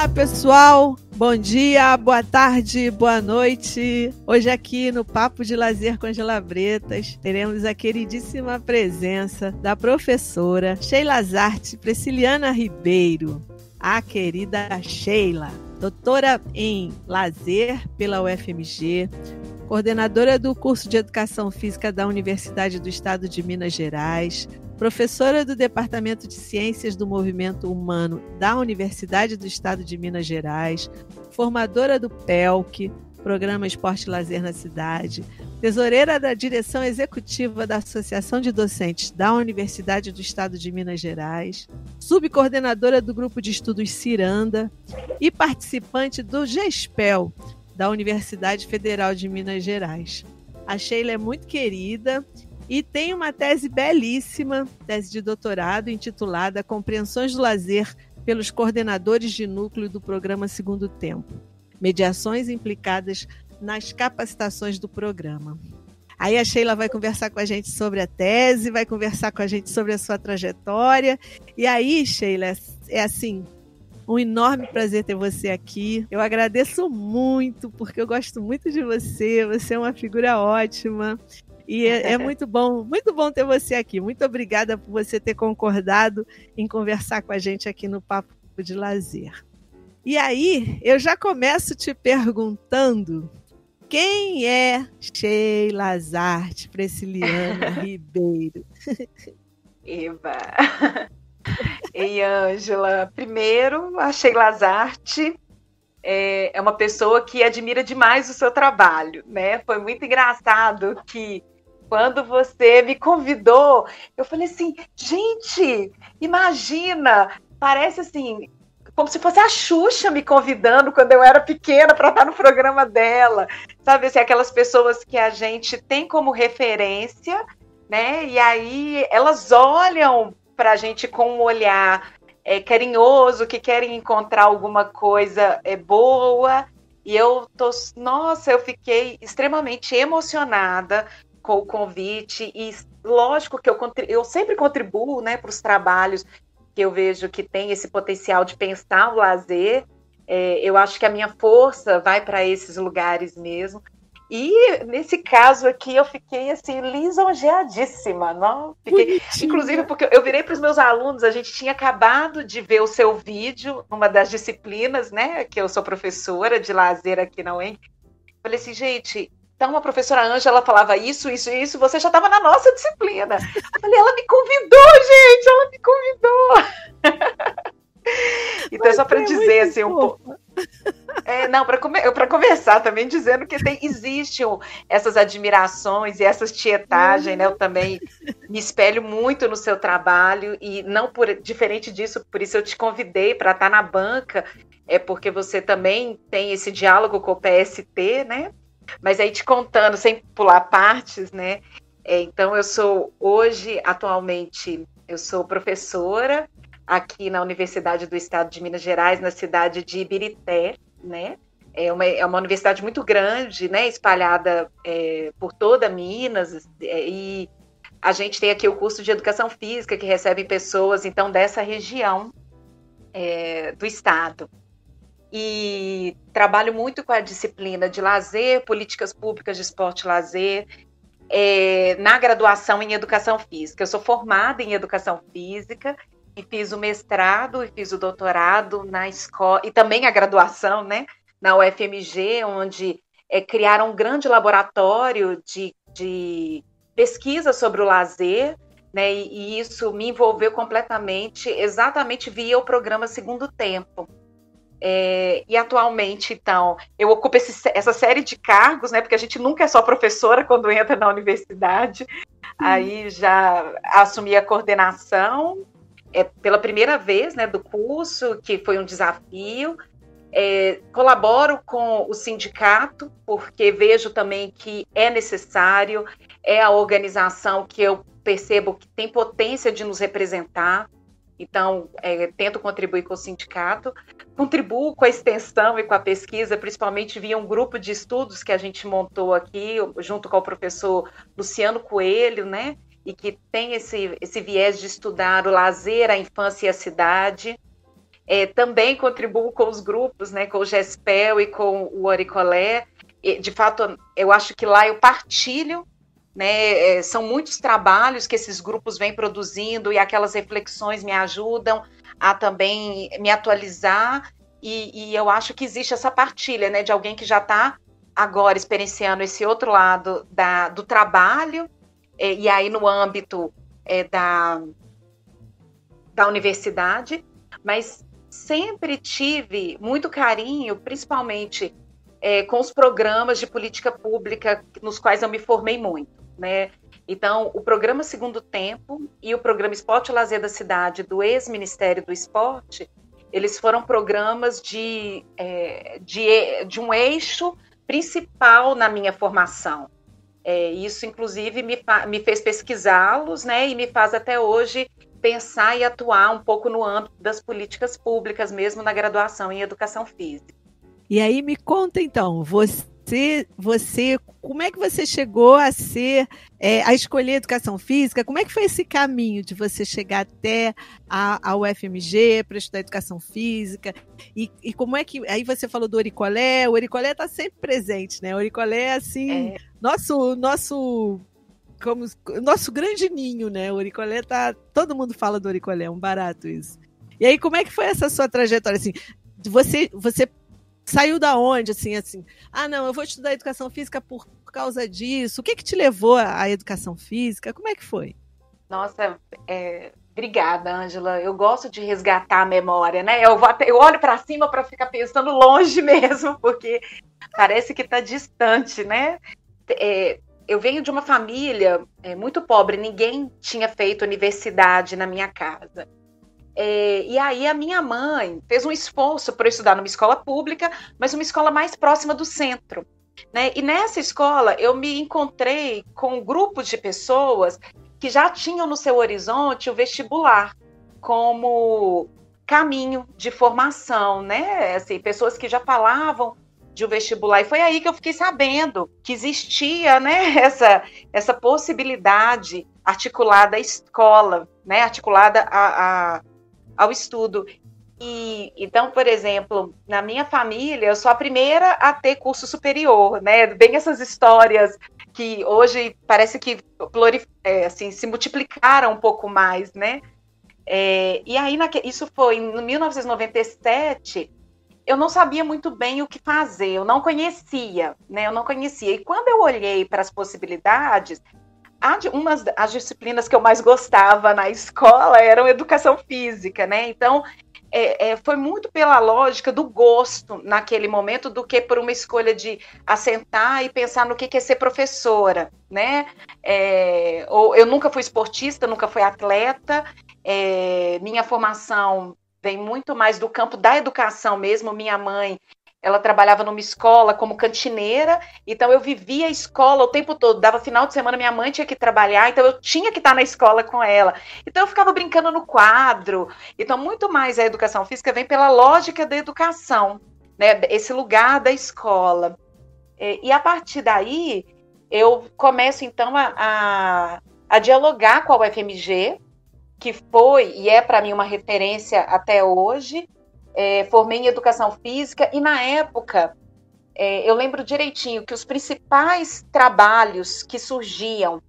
Olá, pessoal. Bom dia, boa tarde, boa noite. Hoje aqui no Papo de Lazer com Gelabretas, teremos a queridíssima presença da professora Sheila Zarte Presciliana Ribeiro, a querida Sheila, doutora em lazer pela UFMG, coordenadora do curso de Educação Física da Universidade do Estado de Minas Gerais, professora do Departamento de Ciências do Movimento Humano da Universidade do Estado de Minas Gerais, formadora do PELC, Programa Esporte e Lazer na Cidade, tesoureira da direção executiva da Associação de Docentes da Universidade do Estado de Minas Gerais, subcoordenadora do Grupo de Estudos Ciranda e participante do GESPEL, da Universidade Federal de Minas Gerais. A Sheila é muito querida e tem uma tese belíssima, tese de doutorado, intitulada Compreensões do Lazer pelos coordenadores de núcleo do programa Segundo Tempo. Mediações implicadas nas capacitações do programa. Aí a Sheila vai conversar com a gente sobre a tese, vai conversar com a gente sobre a sua trajetória. E aí, Sheila, é, assim, um enorme prazer ter você aqui. Eu agradeço muito, porque eu gosto muito de você. Você é uma figura ótima. E é, é, muito bom, muito bom ter você aqui. Muito obrigada por você ter concordado em conversar com a gente aqui no Papo de Lazer. E aí, eu já começo te perguntando quem é Sheila Zarte Presciliana Ribeiro? Eva. Ei, Ângela. Primeiro, a Sheila Zarte é, é uma pessoa que admira demais o seu trabalho, né? Foi muito engraçado que quando você me convidou, eu falei assim, gente, imagina, parece assim, como se fosse a Xuxa me convidando quando eu era pequena para estar no programa dela. Sabe assim, aquelas pessoas que a gente tem como referência, né? E aí elas olham para a gente com um olhar é, carinhoso, que querem encontrar alguma coisa é, boa. E eu tô, nossa, eu fiquei extremamente emocionada com o convite e lógico que eu, eu sempre contribuo né, para os trabalhos que eu vejo que tem esse potencial de pensar o lazer. É, eu acho que a minha força vai para esses lugares mesmo. E nesse caso aqui eu fiquei assim lisonjeadíssima, não? Fiquei, inclusive porque eu virei para os meus alunos, a gente tinha acabado de ver o seu vídeo numa das disciplinas, né? Que eu sou professora de lazer aqui na UEM. Falei assim, gente, então, a professora Ângela falava isso, isso, isso, você já estava na nossa disciplina. Eu falei, ela me convidou, gente, ela me convidou. então, Mas só para é dizer assim, um pouco. É, não, para come... começar também dizendo que tem, existem essas admirações e essas tietagens, né? Eu também me espelho muito no seu trabalho e não por diferente disso, por isso eu te convidei para estar na banca, é porque você também tem esse diálogo com o PST, né? Mas aí te contando, sem pular partes, né? É, então, eu sou hoje, atualmente, eu sou professora aqui na Universidade do Estado de Minas Gerais, na cidade de Ibirité, né? É uma, é uma universidade muito grande, né? Espalhada é, por toda Minas, é, e a gente tem aqui o curso de Educação Física, que recebe pessoas, então, dessa região é, do Estado e trabalho muito com a disciplina de lazer, políticas públicas de esporte e lazer, é, na graduação em educação física. Eu sou formada em educação física e fiz o mestrado e fiz o doutorado na escola, e também a graduação, né, na UFMG, onde é, criaram um grande laboratório de, de pesquisa sobre o lazer, né, e, e isso me envolveu completamente, exatamente via o programa Segundo Tempo é, e atualmente, então, eu ocupo esse, essa série de cargos, né? Porque a gente nunca é só professora quando entra na universidade. Aí já assumi a coordenação é, pela primeira vez, né? Do curso, que foi um desafio. É, colaboro com o sindicato, porque vejo também que é necessário, é a organização que eu percebo que tem potência de nos representar. Então, é, tento contribuir com o sindicato, contribuo com a extensão e com a pesquisa, principalmente via um grupo de estudos que a gente montou aqui, junto com o professor Luciano Coelho, né? E que tem esse, esse viés de estudar o lazer, a infância e a cidade. É, também contribuo com os grupos, né, com o GESPEL e com o Oricolé. De fato, eu acho que lá eu partilho, né, é, são muitos trabalhos que esses grupos vêm produzindo e aquelas reflexões me ajudam a também me atualizar. E, e eu acho que existe essa partilha, né, de alguém que já está agora experienciando esse outro lado da, do trabalho, é, e aí no âmbito é, da, da universidade, mas sempre tive muito carinho, principalmente é, com os programas de política pública nos quais eu me formei muito, né? Então, o programa Segundo Tempo e o programa Esporte e Lazer da Cidade do ex-Ministério do Esporte, eles foram programas de, é, de, de um eixo principal na minha formação. É, isso, inclusive, me, me fez pesquisá-los, né, e me faz até hoje pensar e atuar um pouco no âmbito das políticas públicas, mesmo na graduação em educação física. E aí me conta então, você, você, como é que você chegou a ser, é, a escolher educação física? Como é que foi esse caminho de você chegar até a, a UFMG para estudar educação física? E, e, como é que, aí você falou do Oricolé, o Oricolé está sempre presente, né? O Oricolé é assim, é. nosso, nosso como nosso grande ninho, né? O Oricolé tá. Todo mundo fala do Oricolé, é um barato isso. E aí, como é que foi essa sua trajetória? Assim, você, você saiu da onde? Assim, assim, ah, não, eu vou estudar educação física por, causa disso. O que que te levou à educação física? Como é que foi? Nossa, é, obrigada, Ângela. Eu gosto de resgatar a memória, né? Eu, vou até, eu olho para cima para ficar pensando longe mesmo, porque parece que está distante, né? É, eu venho de uma família é, muito pobre, ninguém tinha feito universidade na minha casa. É, e aí a minha mãe fez um esforço para estudar numa escola pública, mas uma escola mais próxima do centro. Né? E nessa escola eu me encontrei com grupos de pessoas que já tinham no seu horizonte o vestibular como caminho de formação, né? Assim, pessoas que já falavam de um vestibular. E foi aí que eu fiquei sabendo que existia né, essa, essa possibilidade articulada à escola, né, articulada a, a, ao estudo. E, então, por exemplo, na minha família, eu sou a primeira a ter curso superior, né? Bem essas histórias que hoje parece que é, assim, se multiplicaram um pouco mais, né? É, e aí, isso foi em 1997, eu não sabia muito bem o que fazer, eu não conhecia, né? Eu não conhecia. E quando eu olhei para as possibilidades, uma das disciplinas que eu mais gostava na escola eram educação física, né? Então, é, é, foi muito pela lógica do gosto naquele momento do que por uma escolha de assentar e pensar no que, que é ser professora, né? É, ou, eu nunca fui esportista, nunca fui atleta, é, minha formação vem muito mais do campo da educação mesmo. Minha mãe, ela trabalhava numa escola como cantineira, então eu vivia a escola o tempo todo. Dava final de semana, minha mãe tinha que trabalhar, então eu tinha que estar na escola com ela. Então eu ficava brincando no quadro. Então, muito mais a educação física vem pela lógica da educação, né? Esse lugar da escola. E, a partir daí, eu começo então a, a, a dialogar com a UFMG, que foi e é para mim uma referência até hoje. É, formei em educação física e na época é, eu lembro direitinho que os principais trabalhos que surgiam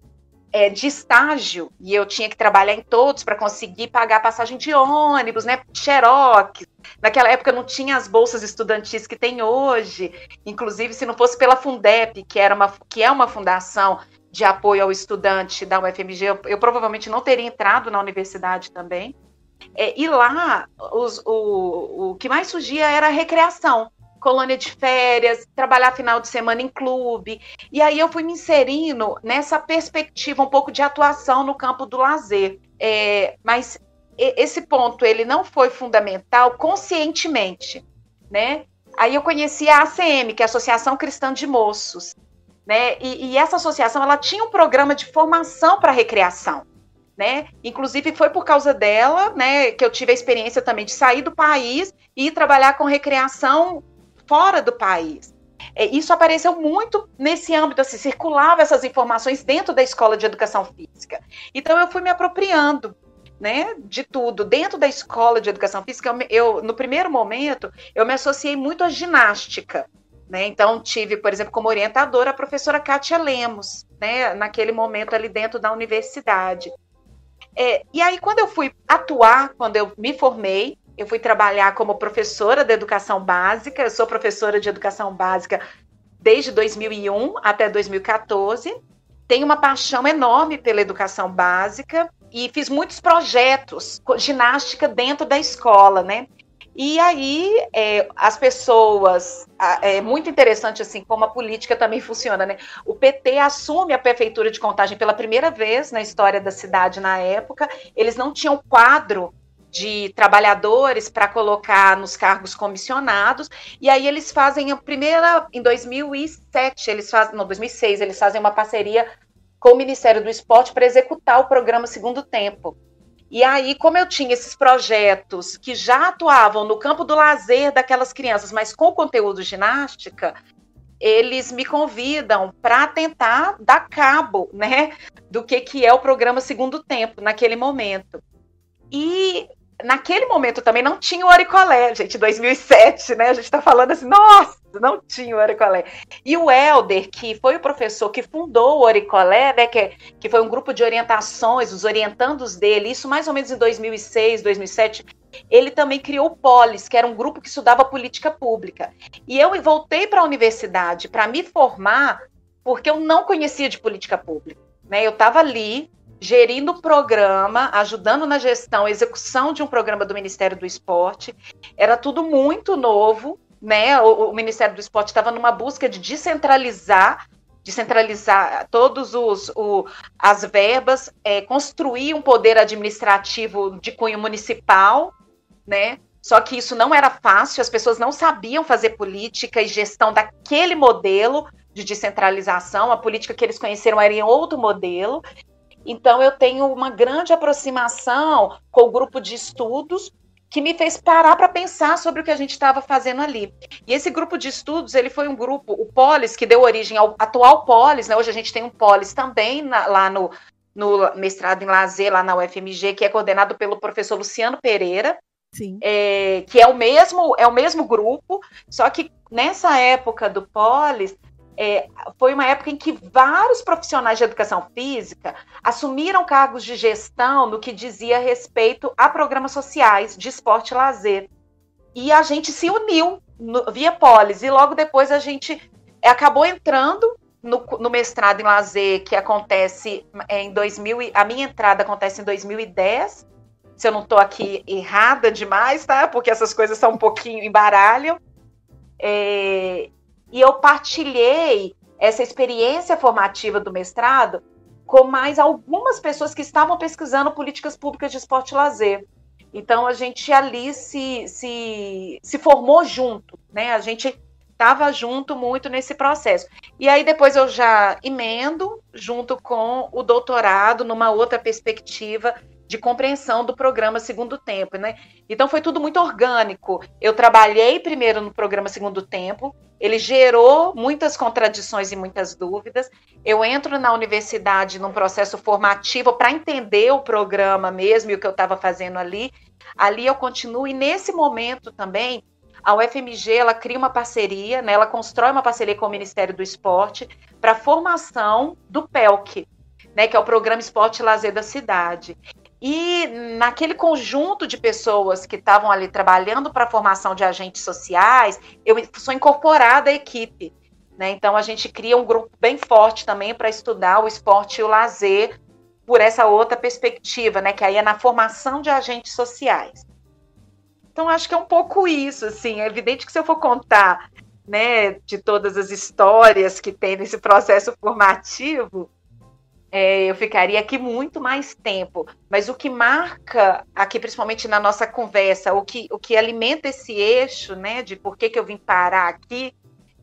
é, de estágio, e eu tinha que trabalhar em todos para conseguir pagar a passagem de ônibus, né? Xerox. Naquela época não tinha as bolsas estudantis que tem hoje. Inclusive, se não fosse pela Fundep, que, era uma, que é uma fundação de apoio ao estudante da UFMG, eu, eu provavelmente não teria entrado na universidade também. É, e lá, os, o, o que mais surgia era a recreação, colônia de férias, trabalhar final de semana em clube. E aí eu fui me inserindo nessa perspectiva um pouco de atuação no campo do lazer. É, mas esse ponto ele não foi fundamental conscientemente, né? Aí eu conheci a ACM, que é a Associação Cristã de Moços, né? E, e essa associação ela tinha um programa de formação para recreação. Né? Inclusive foi por causa dela, né, que eu tive a experiência também de sair do país e trabalhar com recreação fora do país. É, isso apareceu muito nesse âmbito, assim, circulava essas informações dentro da escola de educação física. Então eu fui me apropriando, né, de tudo. Dentro da escola de educação física, eu, eu, no primeiro momento, eu me associei muito à ginástica. Né? Então, tive, por exemplo, como orientadora a professora Kátia Lemos, né, naquele momento ali dentro da universidade. É, e aí, quando eu fui atuar, quando eu me formei, eu fui trabalhar como professora de educação básica. Eu sou professora de educação básica desde 2001 até 2014. Tenho uma paixão enorme pela educação básica e fiz muitos projetos, ginástica dentro da escola, né? E aí é, as pessoas, é muito interessante assim como a política também funciona, né? O PT assume a prefeitura de Contagem pela primeira vez na história da cidade na época. Eles não tinham quadro de trabalhadores para colocar nos cargos comissionados. E aí eles fazem a primeira em 2007, eles fazem, não, 2006, eles fazem uma parceria com o Ministério do Esporte para executar o programa Segundo Tempo. E aí, como eu tinha esses projetos que já atuavam no campo do lazer daquelas crianças, mas com conteúdo ginástica, eles me convidam para tentar dar cabo, né, do que que é o programa Segundo Tempo naquele momento. E naquele momento também não tinha o Oricolé, gente, 2007, né? A gente está falando assim, nossa, não tinha o Oricolé. E o Helder, que foi o professor que fundou o Oricolé, né, que, que foi um grupo de orientações, os orientandos dele, isso mais ou menos em 2006, 2007, ele também criou o Polis, que era um grupo que estudava política pública. E eu voltei para a universidade para me formar porque eu não conhecia de política pública. Né? Eu estava ali gerindo o programa, ajudando na gestão, execução de um programa do Ministério do Esporte. Era tudo muito novo, né? O, o Ministério do Esporte estava numa busca de descentralizar descentralizar todos os o, as verbas, é, construir um poder administrativo de cunho municipal, né? Só que isso não era fácil, as pessoas não sabiam fazer política e gestão daquele modelo de descentralização, a política que eles conheceram era em outro modelo, então, eu tenho uma grande aproximação com o grupo de estudos que me fez parar para pensar sobre o que a gente estava fazendo ali. E esse grupo de estudos, ele foi um grupo, o Polis, que deu origem ao atual Polis, né? Hoje a gente tem um Polis também na, lá no, no mestrado em lazer, lá na UFMG, que é coordenado pelo professor Luciano Pereira, é, que é o mesmo é o mesmo grupo, só que nessa época do Polis, é, foi uma época em que vários profissionais de educação física assumiram cargos de gestão no que dizia respeito a programas sociais de esporte e lazer. E a gente se uniu no, via Polis, e logo depois a gente acabou entrando no, no, mestrado em lazer, que acontece em 2000, a minha entrada acontece em 2010, se eu não estou aqui errada demais, tá? Porque essas coisas são um pouquinho embaralham. É, e eu partilhei essa experiência formativa do mestrado com mais algumas pessoas que estavam pesquisando políticas públicas de esporte e lazer. Então a gente ali se, se, se formou junto, né? A gente estava junto muito nesse processo. E aí depois eu já emendo junto com o doutorado numa outra perspectiva de compreensão do programa Segundo Tempo, né? Então foi tudo muito orgânico. Eu trabalhei primeiro no programa Segundo Tempo, ele gerou muitas contradições e muitas dúvidas. Eu entro na universidade num processo formativo para entender o programa mesmo e o que eu estava fazendo ali. Ali eu continuo e nesse momento também a UFMG ela cria uma parceria, né? Ela constrói uma parceria com o Ministério do Esporte para a formação do PELC, né, que é o Programa Esporte e Lazer da cidade. E naquele conjunto de pessoas que estavam ali trabalhando para a formação de agentes sociais, eu sou incorporada à equipe. Né? Então a gente cria um grupo bem forte também para estudar o esporte e o lazer por essa outra perspectiva, né? Que aí é na formação de agentes sociais. Então acho que é um pouco isso, assim. É evidente que se eu for contar, né, de todas as histórias que tem nesse processo formativo, é, eu ficaria aqui muito mais tempo. Mas o que marca aqui, principalmente na nossa conversa, o que, o que alimenta esse eixo, né, de por que, que eu vim parar aqui,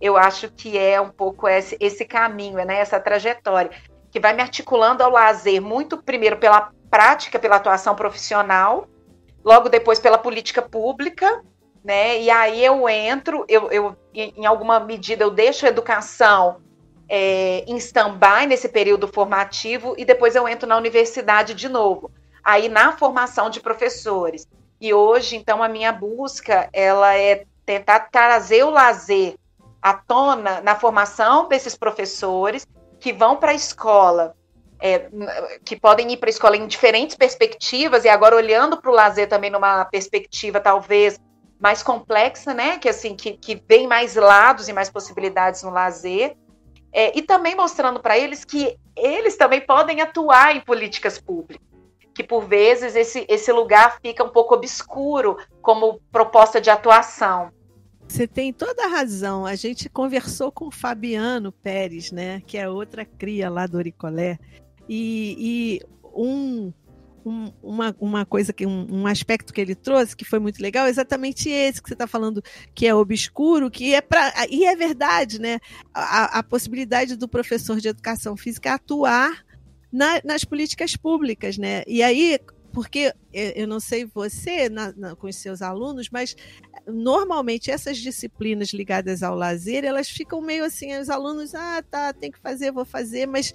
eu acho que é um pouco esse, esse caminho, né, essa trajetória, que vai me articulando ao lazer, muito primeiro pela prática, pela atuação profissional, logo depois pela política pública, né, e aí eu entro, eu, eu em alguma medida eu deixo a educação é, em stand-by nesse período formativo e depois eu entro na universidade de novo. aí na formação de professores. E hoje, então, a minha busca ela é tentar trazer o lazer à tona na formação desses professores que vão para a escola, é, que podem ir para a escola em diferentes perspectivas, e agora olhando para o lazer também numa perspectiva talvez mais complexa, né? Que assim, que, que vem mais lados e mais possibilidades no lazer. É, e também mostrando para eles que eles também podem atuar em políticas públicas. Que por vezes esse, esse lugar fica um pouco obscuro como proposta de atuação. Você tem toda a razão. A gente conversou com o Fabiano Pérez, né, que é outra cria lá do Oricolé, e, e um, um, uma, uma coisa que um, um, aspecto que ele trouxe que foi muito legal, é exatamente esse que você está falando, que é obscuro, que é para e é verdade, né? A, a, possibilidade do professor de educação física atuar na, nas políticas públicas, né? E aí porque eu não sei você na, na, com os seus alunos, mas normalmente essas disciplinas ligadas ao lazer, elas ficam meio assim, os alunos, ah, tá, tem que fazer, vou fazer, mas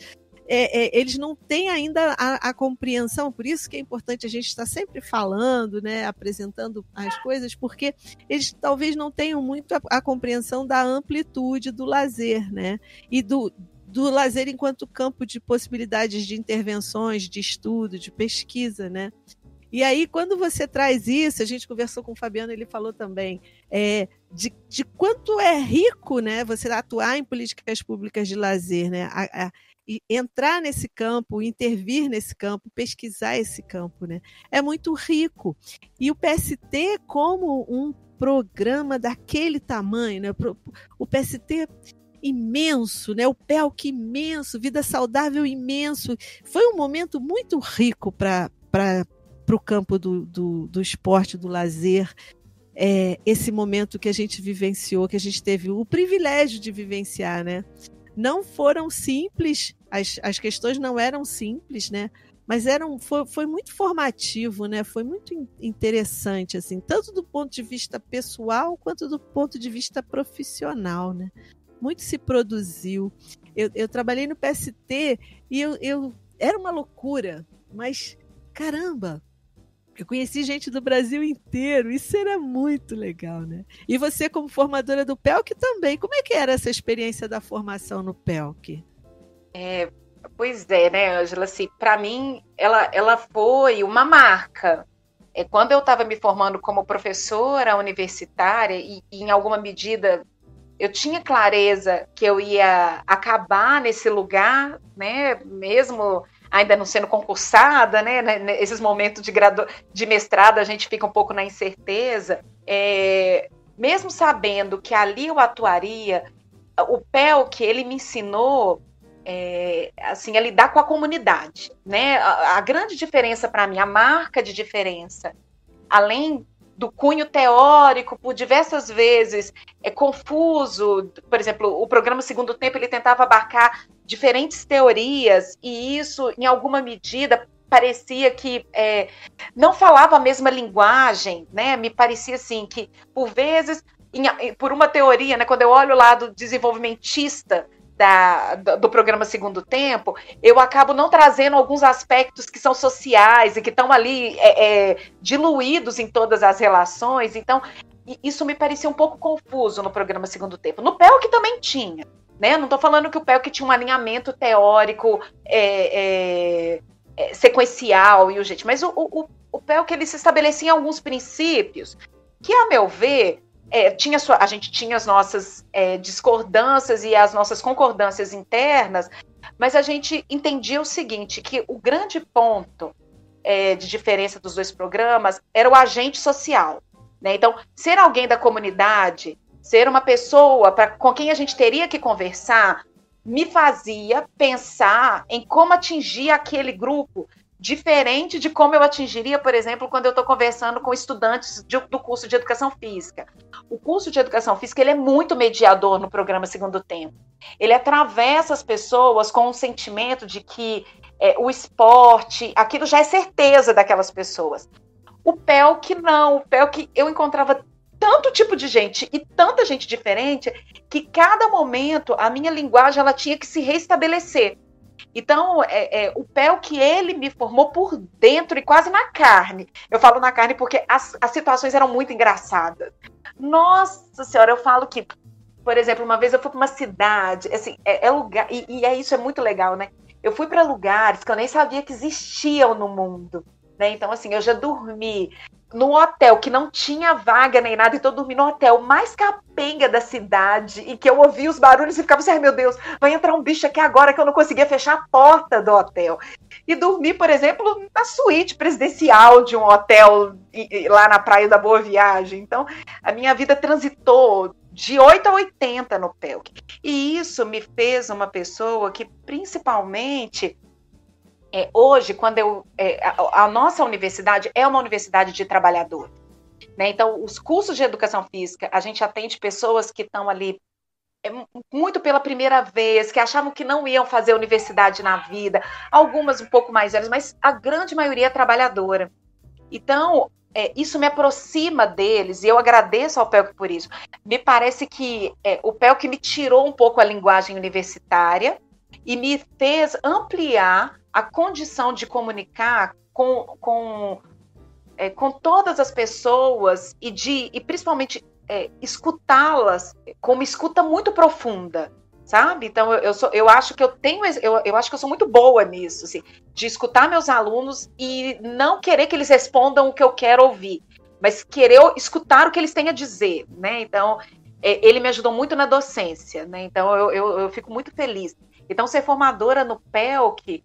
é, é, eles não têm ainda a, a, compreensão, por isso que é importante a gente estar sempre falando, né, apresentando as coisas, porque eles talvez não tenham muito a, a compreensão da amplitude do lazer, né, e do, do lazer enquanto campo de possibilidades de intervenções, de estudo, de pesquisa, né? E aí, quando você traz isso, a gente conversou com o Fabiano, ele falou também é, de, de quanto é rico, né, você atuar em políticas públicas de lazer, né? A, a, entrar nesse campo, intervir nesse campo, pesquisar esse campo, né? É muito rico. E o PST, como um programa daquele tamanho, né? O PST imenso, né? O PELC imenso, vida saudável imenso. Foi um momento muito rico para o campo do, do, do esporte, do lazer. É, esse momento que a gente vivenciou, que a gente teve o privilégio de vivenciar, né? Não foram simples, as, as questões não eram simples, né? Mas eram, foi, foi muito formativo, né? Foi muito interessante, assim, tanto do ponto de vista pessoal quanto do ponto de vista profissional, né? Muito se produziu. Eu, eu trabalhei no PST e eu, eu era uma loucura, mas caramba, eu conheci gente do Brasil inteiro, isso era muito legal, né? E você, como formadora do PELC também, como é que era essa experiência da formação no PELC? É, pois é, né, Angela? Assim, Para mim, ela, ela foi uma marca. É, quando eu estava me formando como professora universitária, e, e em alguma medida eu tinha clareza que eu ia acabar nesse lugar, né? Mesmo ainda não sendo concursada, né? Nesses momentos de, gradu... de mestrado a gente fica um pouco na incerteza. É... Mesmo sabendo que ali eu atuaria, o PEL que ele me ensinou é, assim, a lidar com a comunidade, né? A, a grande diferença para mim, a marca de diferença, além do cunho teórico, por diversas vezes é confuso. Por exemplo, o programa Segundo Tempo ele tentava abarcar diferentes teorias e isso, em alguma medida, parecia que é, não falava a mesma linguagem, né? Me parecia assim que, por vezes, em, por uma teoria, né? Quando eu olho o lado desenvolvimentista da, do programa Segundo Tempo, eu acabo não trazendo alguns aspectos que são sociais e que estão ali é, é, diluídos em todas as relações. Então, isso me parecia um pouco confuso no programa Segundo Tempo. No PEL que também tinha. Né? Não estou falando que o PEL que tinha um alinhamento teórico é, é, é sequencial e o gente, mas o, o, o PEL que ele se estabelecia em alguns princípios que, a meu ver, é, tinha sua, a gente tinha as nossas é, discordâncias e as nossas concordâncias internas, mas a gente entendia o seguinte, que o grande ponto é, de diferença dos dois programas era o agente social. Né? Então, ser alguém da comunidade, ser uma pessoa pra, com quem a gente teria que conversar, me fazia pensar em como atingir aquele grupo diferente de como eu atingiria, por exemplo, quando eu estou conversando com estudantes de, do curso de educação física. O curso de educação física ele é muito mediador no programa Segundo Tempo. Ele atravessa as pessoas com um sentimento de que é, o esporte, aquilo já é certeza daquelas pessoas. O PELC não, o PELC eu encontrava tanto tipo de gente e tanta gente diferente que cada momento a minha linguagem ela tinha que se restabelecer Então, é, é, o PEL que ele me formou por dentro e quase na carne. Eu falo na carne porque as, as situações eram muito engraçadas. Nossa senhora, eu falo que, por exemplo, uma vez eu fui para uma cidade, assim, é, é lugar, e, e, é isso, é muito legal, né? Eu fui para lugares que eu nem sabia que existiam no mundo. Né? Então, assim, eu já dormi num hotel que não tinha vaga nem nada, então eu dormi no hotel mais capenga da cidade, e que eu ouvia os barulhos e ficava assim, ai meu Deus, vai entrar um bicho aqui agora que eu não conseguia fechar a porta do hotel. E dormi, por exemplo, na suíte presidencial de um hotel lá na Praia da Boa Viagem. Então, a minha vida transitou de 8 a 80 no PELC. E isso me fez uma pessoa que, principalmente, é, hoje, quando eu. É, a, a, nossa universidade é uma universidade de trabalhadores. Né? Então, os cursos de educação física, a gente atende pessoas que estão ali é, muito pela primeira vez, que achavam que não iam fazer universidade na vida, algumas um pouco mais velhas, mas a grande maioria é trabalhadora. Então, é, isso me aproxima deles e eu agradeço ao PELC por isso. Me parece que é, o PELC me tirou um pouco a linguagem universitária e me fez ampliar a condição de comunicar com, com, é, com todas as pessoas e de e principalmente é, escutá-las com uma escuta muito profunda, sabe? Então eu, eu, sou, eu acho que eu tenho, eu, eu acho que eu sou muito boa nisso, assim, de escutar meus alunos e não querer que eles respondam o que eu quero ouvir, mas querer escutar o que eles têm a dizer, né? Então é, ele me ajudou muito na docência, né? Então eu, eu, eu fico muito feliz. Então ser formadora no PELC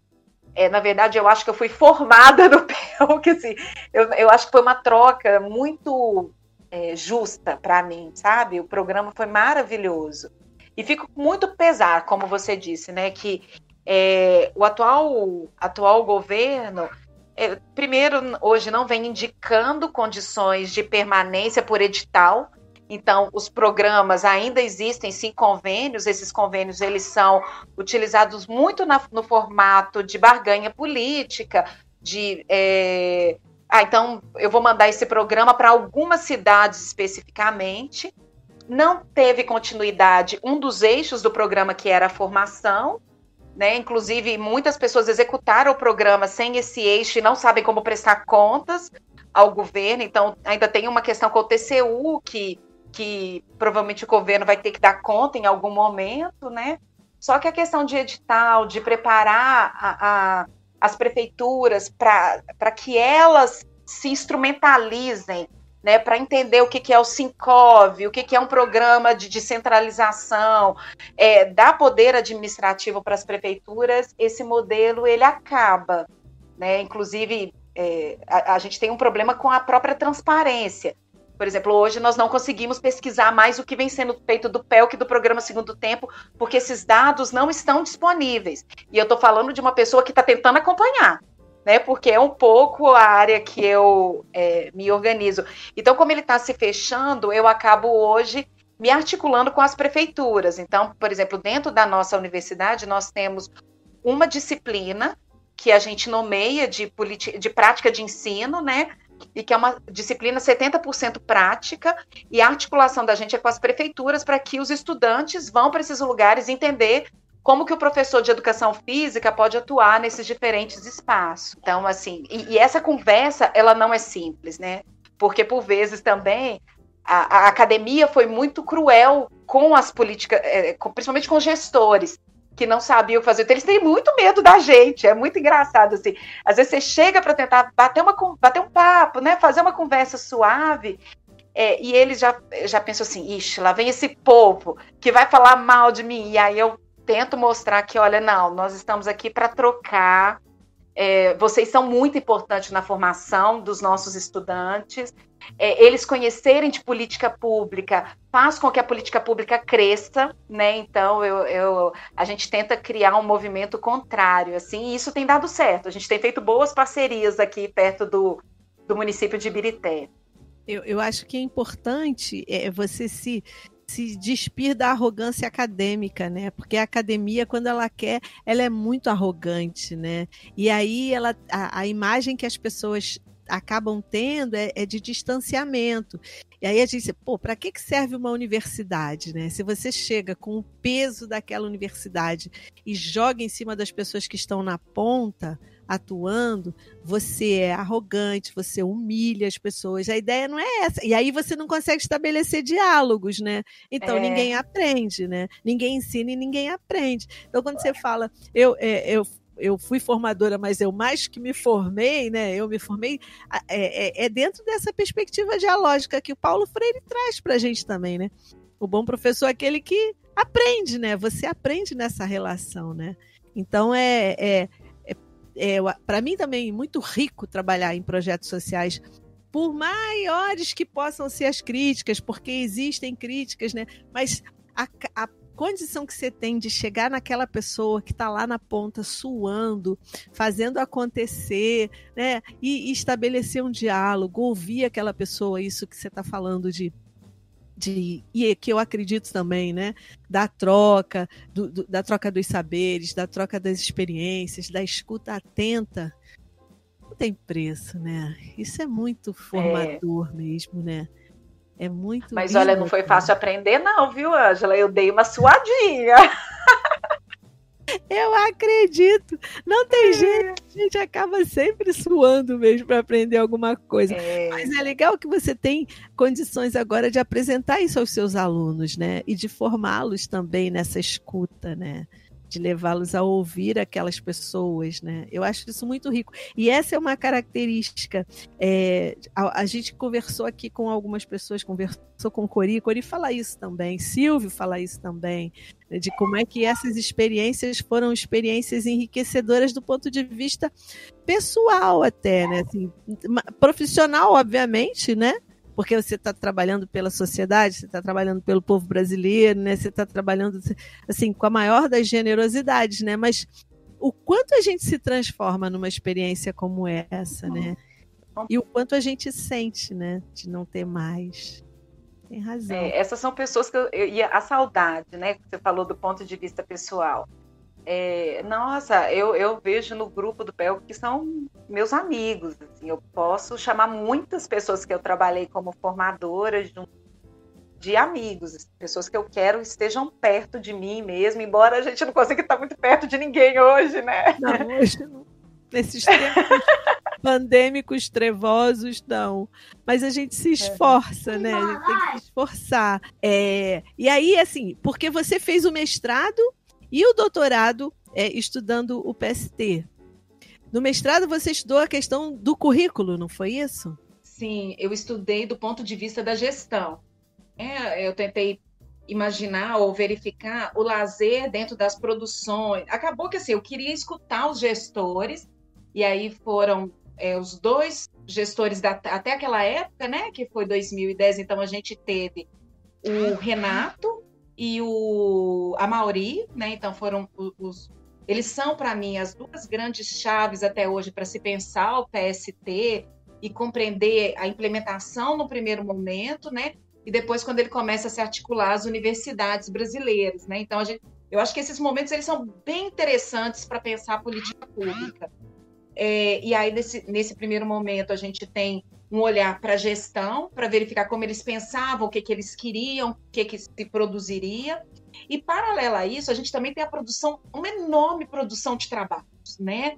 é, na verdade, eu acho que eu fui formada no PEL, assim, eu, eu acho que foi uma troca muito é, justa para mim, sabe? O programa foi maravilhoso. E fico muito pesar, como você disse, né, que é, o atual, atual governo, é, primeiro, hoje não vem indicando condições de permanência por edital, então, os programas ainda existem sim convênios, esses convênios eles são utilizados muito na, no formato de barganha política, de é... ah, então eu vou mandar esse programa para algumas cidades especificamente. Não teve continuidade um dos eixos do programa que era a formação, né? Inclusive, muitas pessoas executaram o programa sem esse eixo e não sabem como prestar contas ao governo. Então, ainda tem uma questão com o TCU que que provavelmente o governo vai ter que dar conta em algum momento, né? Só que a questão de edital, de preparar a, a, as prefeituras para que elas se instrumentalizem, né, para entender o que, que é o Sincov, o que, que é um programa de descentralização, é, dar poder administrativo para as prefeituras, esse modelo ele acaba. Né? Inclusive, é, a, a gente tem um problema com a própria transparência. Por exemplo, hoje nós não conseguimos pesquisar mais o que vem sendo feito do PELC do programa Segundo Tempo, porque esses dados não estão disponíveis. E eu estou falando de uma pessoa que está tentando acompanhar, né? Porque é um pouco a área que eu é, me organizo. Então, como ele está se fechando, eu acabo hoje me articulando com as prefeituras. Então, por exemplo, dentro da nossa universidade, nós temos uma disciplina que a gente nomeia de, de prática de ensino, né? E que é uma disciplina 70% prática, e a articulação da gente é com as prefeituras para que os estudantes vão para esses lugares entender como que o professor de educação física pode atuar nesses diferentes espaços. Então, assim, e, e essa conversa, ela não é simples, né? Porque, por vezes, também, a, a academia foi muito cruel com as políticas, é, principalmente com gestores que não sabiam fazer. Então, eles têm muito medo da gente. É muito engraçado assim. Às vezes você chega para tentar bater, uma, bater um papo, né? Fazer uma conversa suave. É, e eles já, já pensam assim, ixi, lá vem esse povo que vai falar mal de mim. E aí eu tento mostrar que, olha, não, nós estamos aqui para trocar é, vocês são muito importantes na formação dos nossos estudantes. É, eles conhecerem de política pública faz com que a política pública cresça, né? Então eu, eu, a gente tenta criar um movimento contrário, assim, e isso tem dado certo. A gente tem feito boas parcerias aqui perto do, do município de Birité. Eu, eu acho que é importante é, você se se despir da arrogância acadêmica, né? Porque a academia, quando ela quer, ela é muito arrogante, né? E aí ela, a, a imagem que as pessoas acabam tendo é, é, de distanciamento. E aí a gente pô, para que, que serve uma universidade, né? Se você chega com o peso daquela universidade e joga em cima das pessoas que estão na ponta, atuando, você é arrogante, você humilha as pessoas. A ideia não é essa. E aí você não consegue estabelecer diálogos, né? Então é. ninguém aprende, né? Ninguém ensina e ninguém aprende. Então quando você fala, eu, é, eu eu fui formadora, mas eu mais que me formei, né? Eu me formei é, é, é dentro dessa perspectiva dialógica que o Paulo Freire traz para a gente também, né? O bom professor é aquele que aprende, né? Você aprende nessa relação, né? Então é, é é, para mim também muito rico trabalhar em projetos sociais por maiores que possam ser as críticas, porque existem críticas, né? Mas a, a condição que você tem de chegar naquela pessoa que está lá na ponta suando, fazendo acontecer, né? E, e estabelecer um diálogo, ouvir aquela pessoa, isso que você está falando de de e que eu acredito também, né, da troca, do, do, da troca dos saberes, da troca das experiências, da escuta atenta, não tem preço, né? Isso é muito formador é. mesmo, né? É muito. Mas olha, não foi fácil aprender, não, viu, Ângela? Eu dei uma suadinha. Eu acredito. Não tem é. jeito. A gente acaba sempre suando mesmo para aprender alguma coisa. É. Mas é legal que você tem condições agora de apresentar isso aos seus alunos, né? E de formá-los também nessa escuta, né? De levá-los a ouvir aquelas pessoas, né? Eu acho isso muito rico. E essa é uma característica. É, a, a, gente conversou aqui com algumas pessoas, conversou com Cori, Cori fala isso também, Silvio fala isso também, né, de como é que essas experiências foram experiências enriquecedoras do ponto de vista pessoal até, né? Assim, profissional, obviamente, né? Porque você está trabalhando pela sociedade, você está trabalhando pelo povo brasileiro, né? Você está trabalhando assim com a maior das generosidades, né? Mas o quanto a gente se transforma numa experiência como essa, né? E o quanto a gente sente, né? De não ter mais. Tem razão. É, essas são pessoas que eu, eu, e a saudade, né? Você falou do ponto de vista pessoal. É, nossa, eu, eu vejo no grupo do PEL que são meus amigos. Assim, eu posso chamar muitas pessoas que eu trabalhei como formadora de, de amigos, pessoas que eu quero estejam perto de mim mesmo, embora a gente não consiga estar muito perto de ninguém hoje, né? Não, hoje não. Nesses tempos pandêmicos trevosos, não. Mas a gente se esforça, é. né? A gente tem que se esforçar. É, e aí, assim, porque você fez o mestrado e o doutorado é, estudando o PST. No mestrado você estudou a questão do currículo, não foi isso? Sim, eu estudei do ponto de vista da gestão. É, eu tentei imaginar ou verificar o lazer dentro das produções. Acabou que assim, eu queria escutar os gestores, e aí foram é, os dois gestores da, até aquela época, né, que foi 2010, então a gente teve o Renato, e o a Mauri, né? Então foram os eles são para mim as duas grandes chaves até hoje para se pensar o PST e compreender a implementação no primeiro momento, né? E depois quando ele começa a se articular as universidades brasileiras, né? Então a gente, eu acho que esses momentos eles são bem interessantes para pensar a política pública. É, e aí nesse, nesse primeiro momento a gente tem um olhar para a gestão, para verificar como eles pensavam, o que, que eles queriam, o que, que se produziria. E, paralelo a isso, a gente também tem a produção, uma enorme produção de trabalhos, né?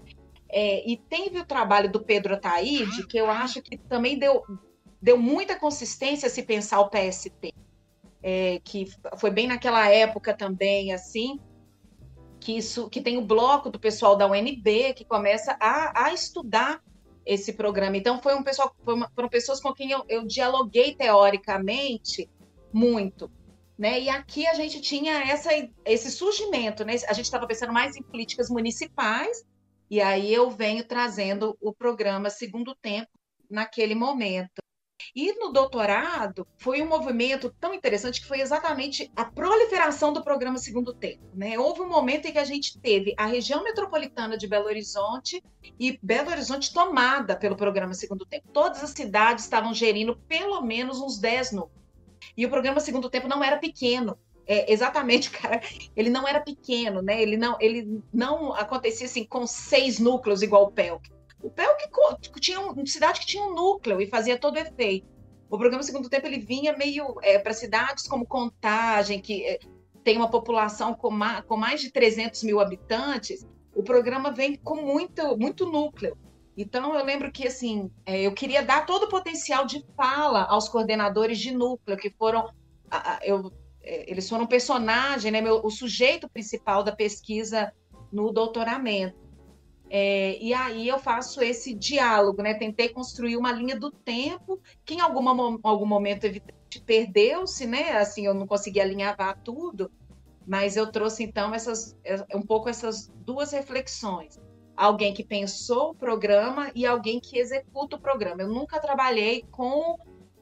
É, e teve o trabalho do Pedro Ataíde, que eu acho que também deu, deu muita consistência se pensar o PST, é, que foi bem naquela época também, assim, que isso que tem o bloco do pessoal da UNB que começa a, a estudar esse programa. Então, foi um pessoal, foram pessoas com quem eu, eu dialoguei teoricamente muito. Né? E aqui a gente tinha essa, esse surgimento, né? A gente estava pensando mais em políticas municipais, e aí eu venho trazendo o programa Segundo Tempo naquele momento. E no doutorado foi um movimento tão interessante que foi exatamente a proliferação do programa Segundo Tempo. Né? Houve um momento em que a gente teve a região metropolitana de Belo Horizonte e Belo Horizonte tomada pelo programa Segundo Tempo. Todas as cidades estavam gerindo pelo menos uns 10 núcleos. E o programa Segundo Tempo não era pequeno. É, exatamente, cara, ele não era pequeno, né? Ele não, ele não acontecia assim com seis núcleos igual o PELC O PEL que tinha uma cidade que tinha um núcleo e fazia todo o efeito. O programa Segundo Tempo ele vinha meio é, para cidades como Contagem, que é, tem uma população com, ma com mais de 300 mil habitantes, o programa vem com muito, muito núcleo. Então, eu lembro que assim, é, eu queria dar todo o potencial de fala aos coordenadores de núcleo, que foram. Eu, é, eles foram personagem, né, meu, o sujeito principal da pesquisa no doutoramento. É, e aí eu faço esse diálogo, né? Tentei construir uma linha do tempo que em alguma, algum momento perdeu-se, né? Assim, eu não consegui alinhavar tudo, mas eu trouxe então essas é, um pouco essas duas reflexões alguém que pensou o programa e alguém que executa o programa. Eu nunca trabalhei com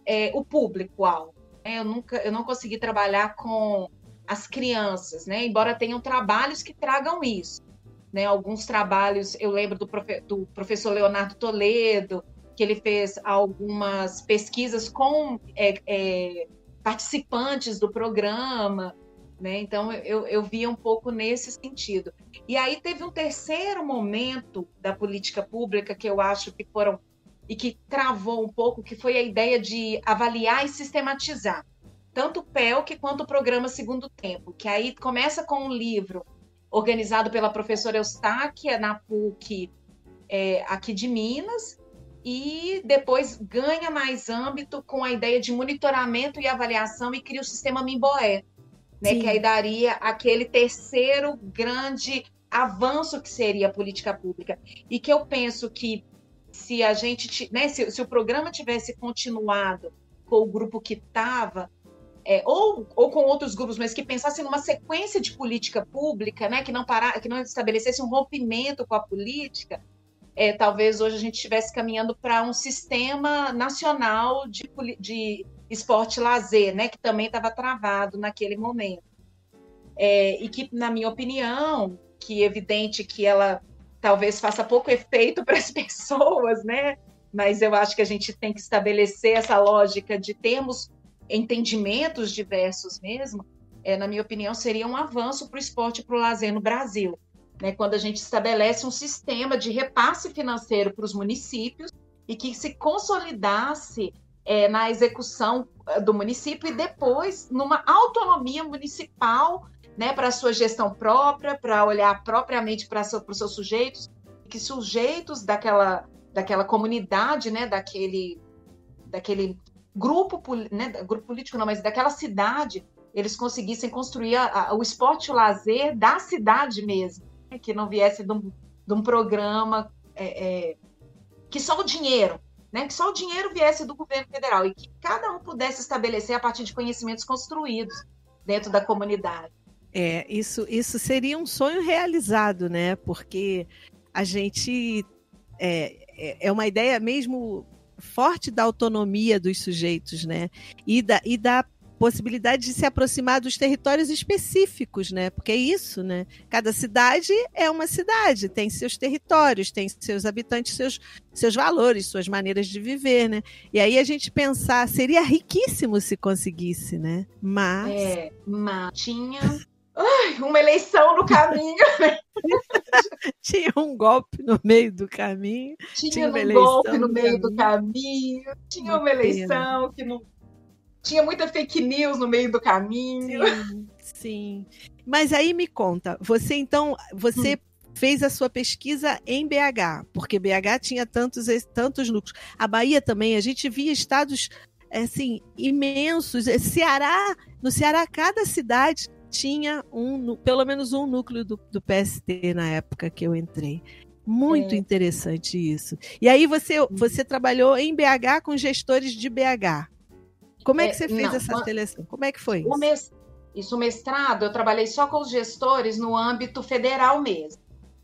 é, o público-alvo. Né? Eu nunca, eu não consegui trabalhar com as crianças, né? Embora tenham trabalhos que tragam isso, né? Alguns trabalhos, eu lembro do, profe, do professor Leonardo Toledo, que ele fez algumas pesquisas com é, é, participantes do programa, né? Então eu, eu via um pouco nesse sentido. E aí teve um terceiro momento da política pública que eu acho que foram e que travou um pouco, que foi a ideia de avaliar e sistematizar tanto o PELC quanto o programa Segundo Tempo, que aí começa com um livro organizado pela professora Eustáquia na PUC é, aqui de Minas, e depois ganha mais âmbito com a ideia de monitoramento e avaliação e cria o sistema Mimboé, né? Que aí daria aquele terceiro grande avanço que seria a política pública. E que eu penso que se a gente, né, se, se o programa tivesse continuado com o grupo que estava, é, ou, ou com outros grupos, mas que pensassem numa sequência de política pública, né, que não parar, que não estabelecesse um rompimento com a política, é, talvez hoje a gente estivesse caminhando para um sistema nacional de, de esporte lazer, né, que também estava travado naquele momento. É, e que, na minha opinião, que é evidente que ela talvez faça pouco efeito para as pessoas, né? Mas eu acho que a gente tem que estabelecer essa lógica de termos entendimentos diversos mesmo. É, na minha opinião, seria um avanço para o esporte e para o lazer no Brasil. Né? Quando a gente estabelece um sistema de repasse financeiro para os municípios e que se consolidasse é, na execução é, do município e depois numa autonomia municipal né, para a sua gestão própria, para olhar propriamente para os seus sujeitos, que sujeitos daquela, daquela comunidade, né, daquele, daquele grupo, né, grupo político não, mas daquela cidade, eles conseguissem construir a, a, o esporte o lazer da cidade mesmo, né, que não viesse de um, de um programa é, é, que só o dinheiro né, que só o dinheiro viesse do governo federal e que cada um pudesse estabelecer a partir de conhecimentos construídos dentro da comunidade. É, isso, isso seria um sonho realizado, né? Porque a gente é, é, é uma ideia mesmo forte da autonomia dos sujeitos, né? E da, e da possibilidade de se aproximar dos territórios específicos, né? Porque é isso, né? Cada cidade é uma cidade, tem seus territórios, tem seus habitantes, seus, seus valores, suas maneiras de viver, né? E aí a gente pensar, seria riquíssimo se conseguisse, né? Mas. É, mas tinha. Ai, uma eleição no caminho. Né? tinha um golpe no meio do caminho. Tinha, tinha um golpe no, meio do caminho. Tinha uma, uma eleição que não tinha muita fake news no meio do caminho. Sim, sim. Mas aí me conta, você então, você hum. fez a sua pesquisa em BH, porque BH tinha tantos, tantos núcleos. A Bahia também, a gente via estados assim imensos. Ceará, no Ceará cada cidade tinha um, pelo menos um núcleo do, do PST na época que eu entrei. Muito é. interessante isso. E aí você, você trabalhou em BH com gestores de BH. Como é, é que você fez não, essa seleção? Como é que foi isso? Isso, mestrado, eu trabalhei só com os gestores no âmbito federal mesmo.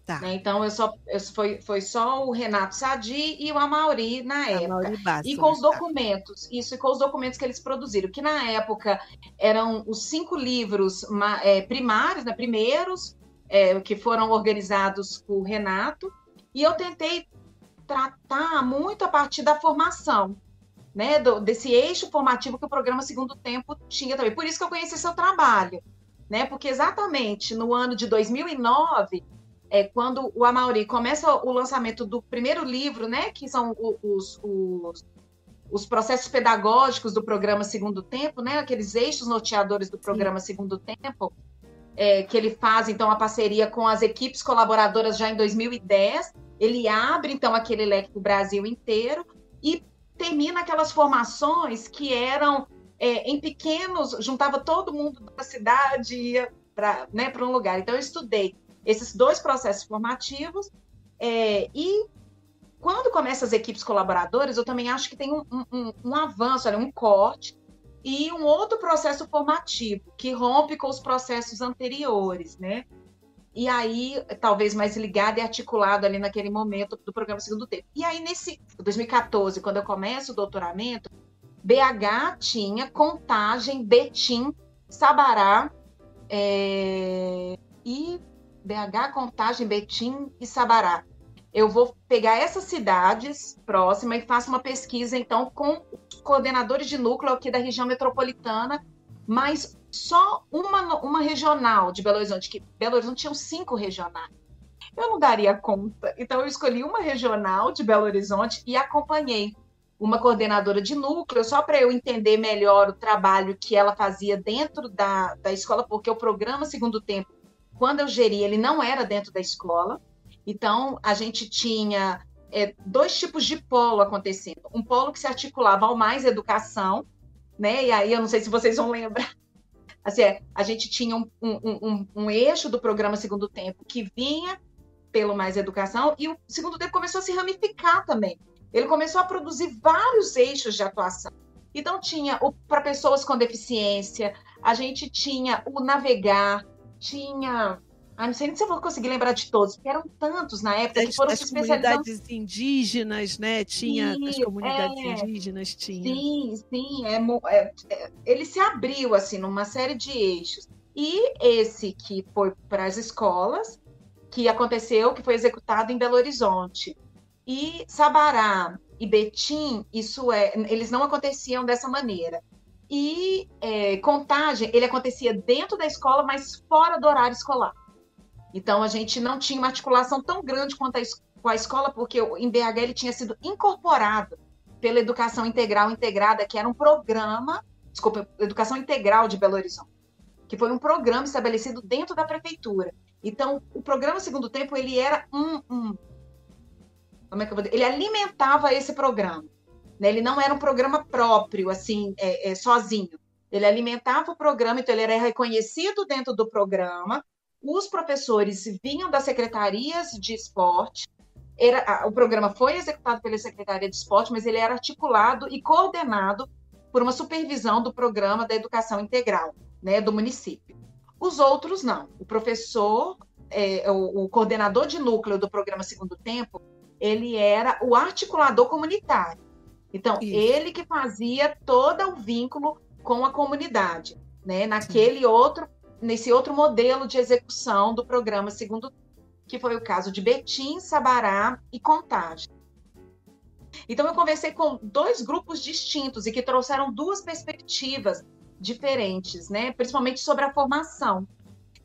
Tá. Né? Então, eu só, eu, foi, foi só o Renato Sadi e o Amauri na época. E com os tá. documentos, tá. isso, e com os documentos que eles produziram, que na época eram os cinco livros é, primários, né, primeiros, é, que foram organizados por Renato, e eu tentei tratar muito a partir da formação né, do, desse eixo formativo que o programa Segundo Tempo tinha também. Por isso que eu conheci seu trabalho, né, porque exatamente no ano de 2009 é quando o Amauri começa o lançamento do primeiro livro, né, que são os, os, os processos pedagógicos do programa Segundo Tempo, né, aqueles eixos norteadores do programa Sim. Segundo Tempo, é, que ele faz, então, a parceria com as equipes colaboradoras já em 2010. Ele abre, então, aquele leque para o Brasil inteiro e termina aquelas formações que eram é, em pequenos, juntava todo mundo da cidade e ia para né, um lugar. Então, eu estudei esses dois processos formativos é, e quando começa as equipes colaboradoras, eu também acho que tem um, um, um avanço, um corte e um outro processo formativo que rompe com os processos anteriores, né? E aí, talvez mais ligado e articulado ali naquele momento do programa Segundo Tempo. E aí, nesse 2014, quando eu começo o doutoramento, BH tinha Contagem, Betim, Sabará é... e BH, Contagem, Betim e Sabará. Eu vou pegar essas cidades próximas e faço uma pesquisa, então, com coordenadores de núcleo aqui da região metropolitana, mas só uma, uma regional de Belo Horizonte, que Belo Horizonte tinha cinco regionais. Eu não daria conta. Então, eu escolhi uma regional de Belo Horizonte e acompanhei uma coordenadora de núcleo, só para eu entender melhor o trabalho que ela fazia dentro da, da escola, porque o programa Segundo Tempo, quando eu geri, ele não era dentro da escola. Então, a gente tinha é, dois tipos de polo acontecendo. Um polo que se articulava ao mais educação, né? E aí, eu não sei se vocês vão lembrar. Assim, é, a gente tinha um, um, um, um eixo do programa Segundo Tempo que vinha pelo mais educação, e o segundo tempo começou a se ramificar também. Ele começou a produzir vários eixos de atuação. Então, tinha para pessoas com deficiência, a gente tinha o navegar, tinha. Ah, não sei nem se eu vou conseguir lembrar de todos, porque eram tantos na época as, que foram as se especializando. comunidades indígenas, né? Tinha sim, as comunidades é, indígenas, tinha. Sim, sim. É, é, é, ele se abriu assim numa série de eixos. E esse que foi para as escolas, que aconteceu, que foi executado em Belo Horizonte. E Sabará e Betim, isso é, eles não aconteciam dessa maneira. E é, contagem, ele acontecia dentro da escola, mas fora do horário escolar. Então a gente não tinha uma articulação tão grande quanto a, com a escola, porque em BH ele tinha sido incorporado pela Educação Integral Integrada, que era um programa, desculpa, Educação Integral de Belo Horizonte, que foi um programa estabelecido dentro da prefeitura. Então, o programa Segundo Tempo, ele era um, um como é que eu vou dizer? Ele alimentava esse programa. Né? Ele não era um programa próprio, assim, é, é, sozinho. Ele alimentava o programa, então ele era reconhecido dentro do programa. Os professores vinham das secretarias de esporte. Era, o programa foi executado pela Secretaria de Esporte, mas ele era articulado e coordenado por uma supervisão do programa da educação integral, né, do município. Os outros não. O professor, é, o, o coordenador de núcleo do programa Segundo Tempo, ele era o articulador comunitário. Então, Isso. ele que fazia todo o vínculo com a comunidade, né? Naquele Sim. outro, nesse outro modelo de execução do programa segundo que foi o caso de Betim, Sabará e Contagem. Então eu conversei com dois grupos distintos e que trouxeram duas perspectivas diferentes, né? Principalmente sobre a formação.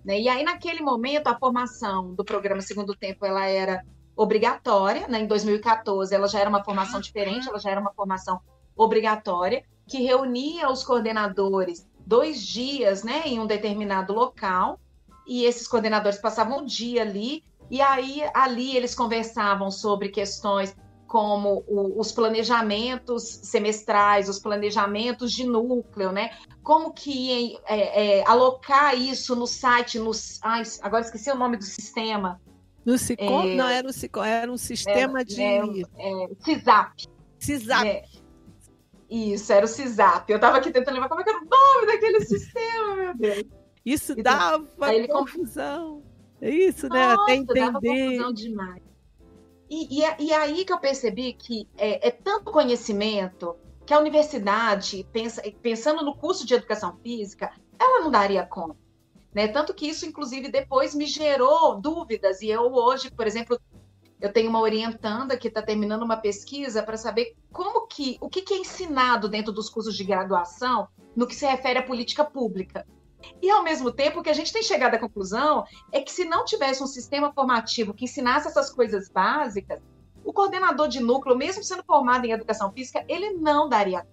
Né? E aí naquele momento a formação do programa Segundo Tempo ela era obrigatória, né? Em 2014 ela já era uma formação diferente, ela já era uma formação obrigatória que reunia os coordenadores dois dias, né, em um determinado local e esses coordenadores passavam um dia ali e aí ali eles conversavam sobre questões como o, os planejamentos semestrais, os planejamentos de núcleo, né? Como que é, é, alocar isso no site, nos, ai, agora esqueci o nome do sistema, no Sicom? É, não, era um, Sicom, era um sistema é, de. É, é, CISAP. CISAP. É. Isso, era o CISAP. Eu estava aqui tentando lembrar como é que era o nome daquele sistema, meu Deus. Isso então, dava ele... confusão. É isso, né? Nossa, Até entender. Dava confusão demais. E, e, e aí que eu percebi que é, é tanto conhecimento que a universidade, pensa, pensando no curso de educação física, ela não daria conta. Né? Tanto que isso, inclusive, depois me gerou dúvidas. E eu hoje, por exemplo, eu tenho uma orientanda que está terminando uma pesquisa para saber como que o que, que, é ensinado dentro dos cursos de graduação no que se refere à política pública. E, ao mesmo tempo, o que a gente tem chegado à conclusão é que se não tivesse um sistema formativo que ensinasse essas coisas básicas, o coordenador de núcleo, mesmo sendo formado em educação física, ele não daria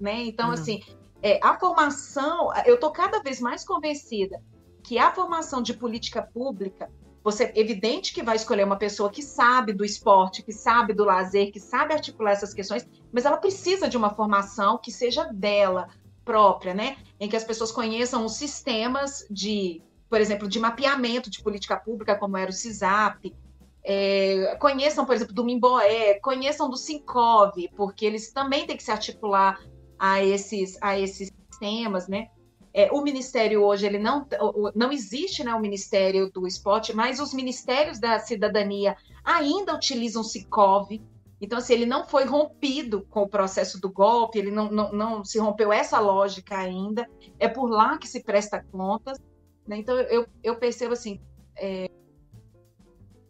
né? Então, uhum. assim, é, a formação, eu estou cada vez mais convencida que a formação de política pública, você evidente que vai escolher uma pessoa que sabe do esporte, que sabe do lazer, que sabe articular essas questões, mas ela precisa de uma formação que seja dela própria, né? Em que as pessoas conheçam os sistemas de, por exemplo, de mapeamento de política pública, como era o CISAP, é, conheçam, por exemplo, do Mimboé, conheçam do Sincov, porque eles também têm que se articular a esses, a esses sistemas, né? É, o ministério hoje ele não, não existe né, o Ministério do Esporte, mas os ministérios da cidadania ainda utilizam Sicov. Então, assim, ele não foi rompido com o processo do golpe, ele não, não, não se rompeu essa lógica ainda. É por lá que se presta contas. Né? Então, eu, eu percebo assim: é,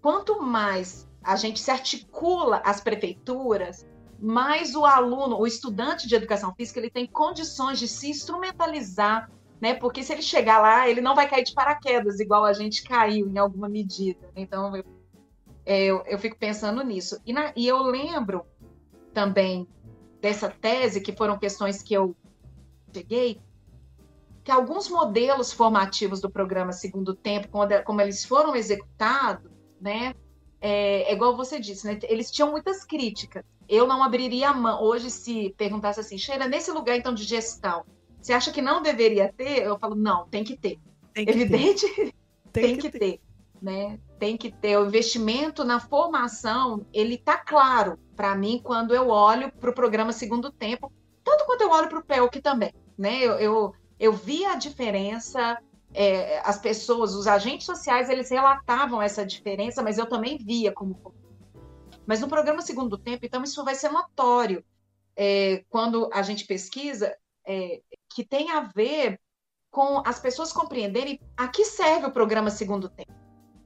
quanto mais a gente se articula as prefeituras, mais o aluno, o estudante de educação física, ele tem condições de se instrumentalizar, né? Porque se ele chegar lá, ele não vai cair de paraquedas, igual a gente caiu em alguma medida. Então, eu, é, eu, eu fico pensando nisso. E, na, e eu lembro também dessa tese, que foram questões que eu cheguei, que alguns modelos formativos do programa Segundo Tempo, como, como eles foram executados, né? É, é, igual você disse, né? Eles tinham muitas críticas eu não abriria a mão. Hoje, se perguntasse assim, Sheila, nesse lugar então de gestão, você acha que não deveria ter? Eu falo, não, tem que ter. Tem que Evidente, ter. tem, tem, que, ter. ter. Né? Tem que ter o investimento na formação, ele tá claro para mim quando eu olho para o programa Segundo Tempo, tanto quanto eu olho para o PELC também. Né? Eu, eu, eu vi a diferença, é, as pessoas, os agentes sociais, eles relatavam essa diferença, mas eu também via como mas no programa Segundo Tempo, então, isso vai ser notório é, quando a gente pesquisa, é, que tem a ver com as pessoas compreenderem a que serve o programa Segundo Tempo.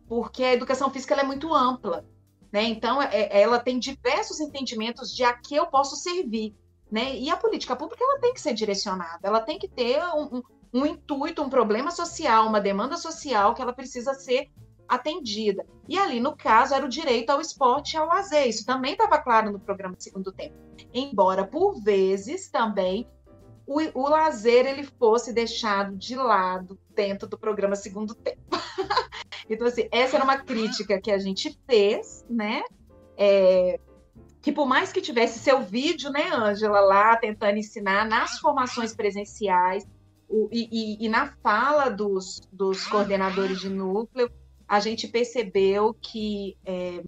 Porque a educação física é muito ampla. Né? Então, é, ela tem diversos entendimentos de a que eu posso servir. Né? E a política pública ela tem que ser direcionada, ela tem que ter um, um, um intuito, um problema social, uma demanda social que ela precisa ser atendida. E ali, no caso, era o direito ao esporte e ao lazer. Isso também estava claro no programa de segundo tempo. Embora, por vezes, também o, o lazer ele fosse deixado de lado dentro do programa segundo tempo. então, assim, essa era uma crítica que a gente fez, né? É, que por mais que tivesse seu vídeo, né, Ângela, lá tentando ensinar nas formações presenciais o, e, e, e, na fala dos, dos coordenadores de núcleo, a gente percebeu que é,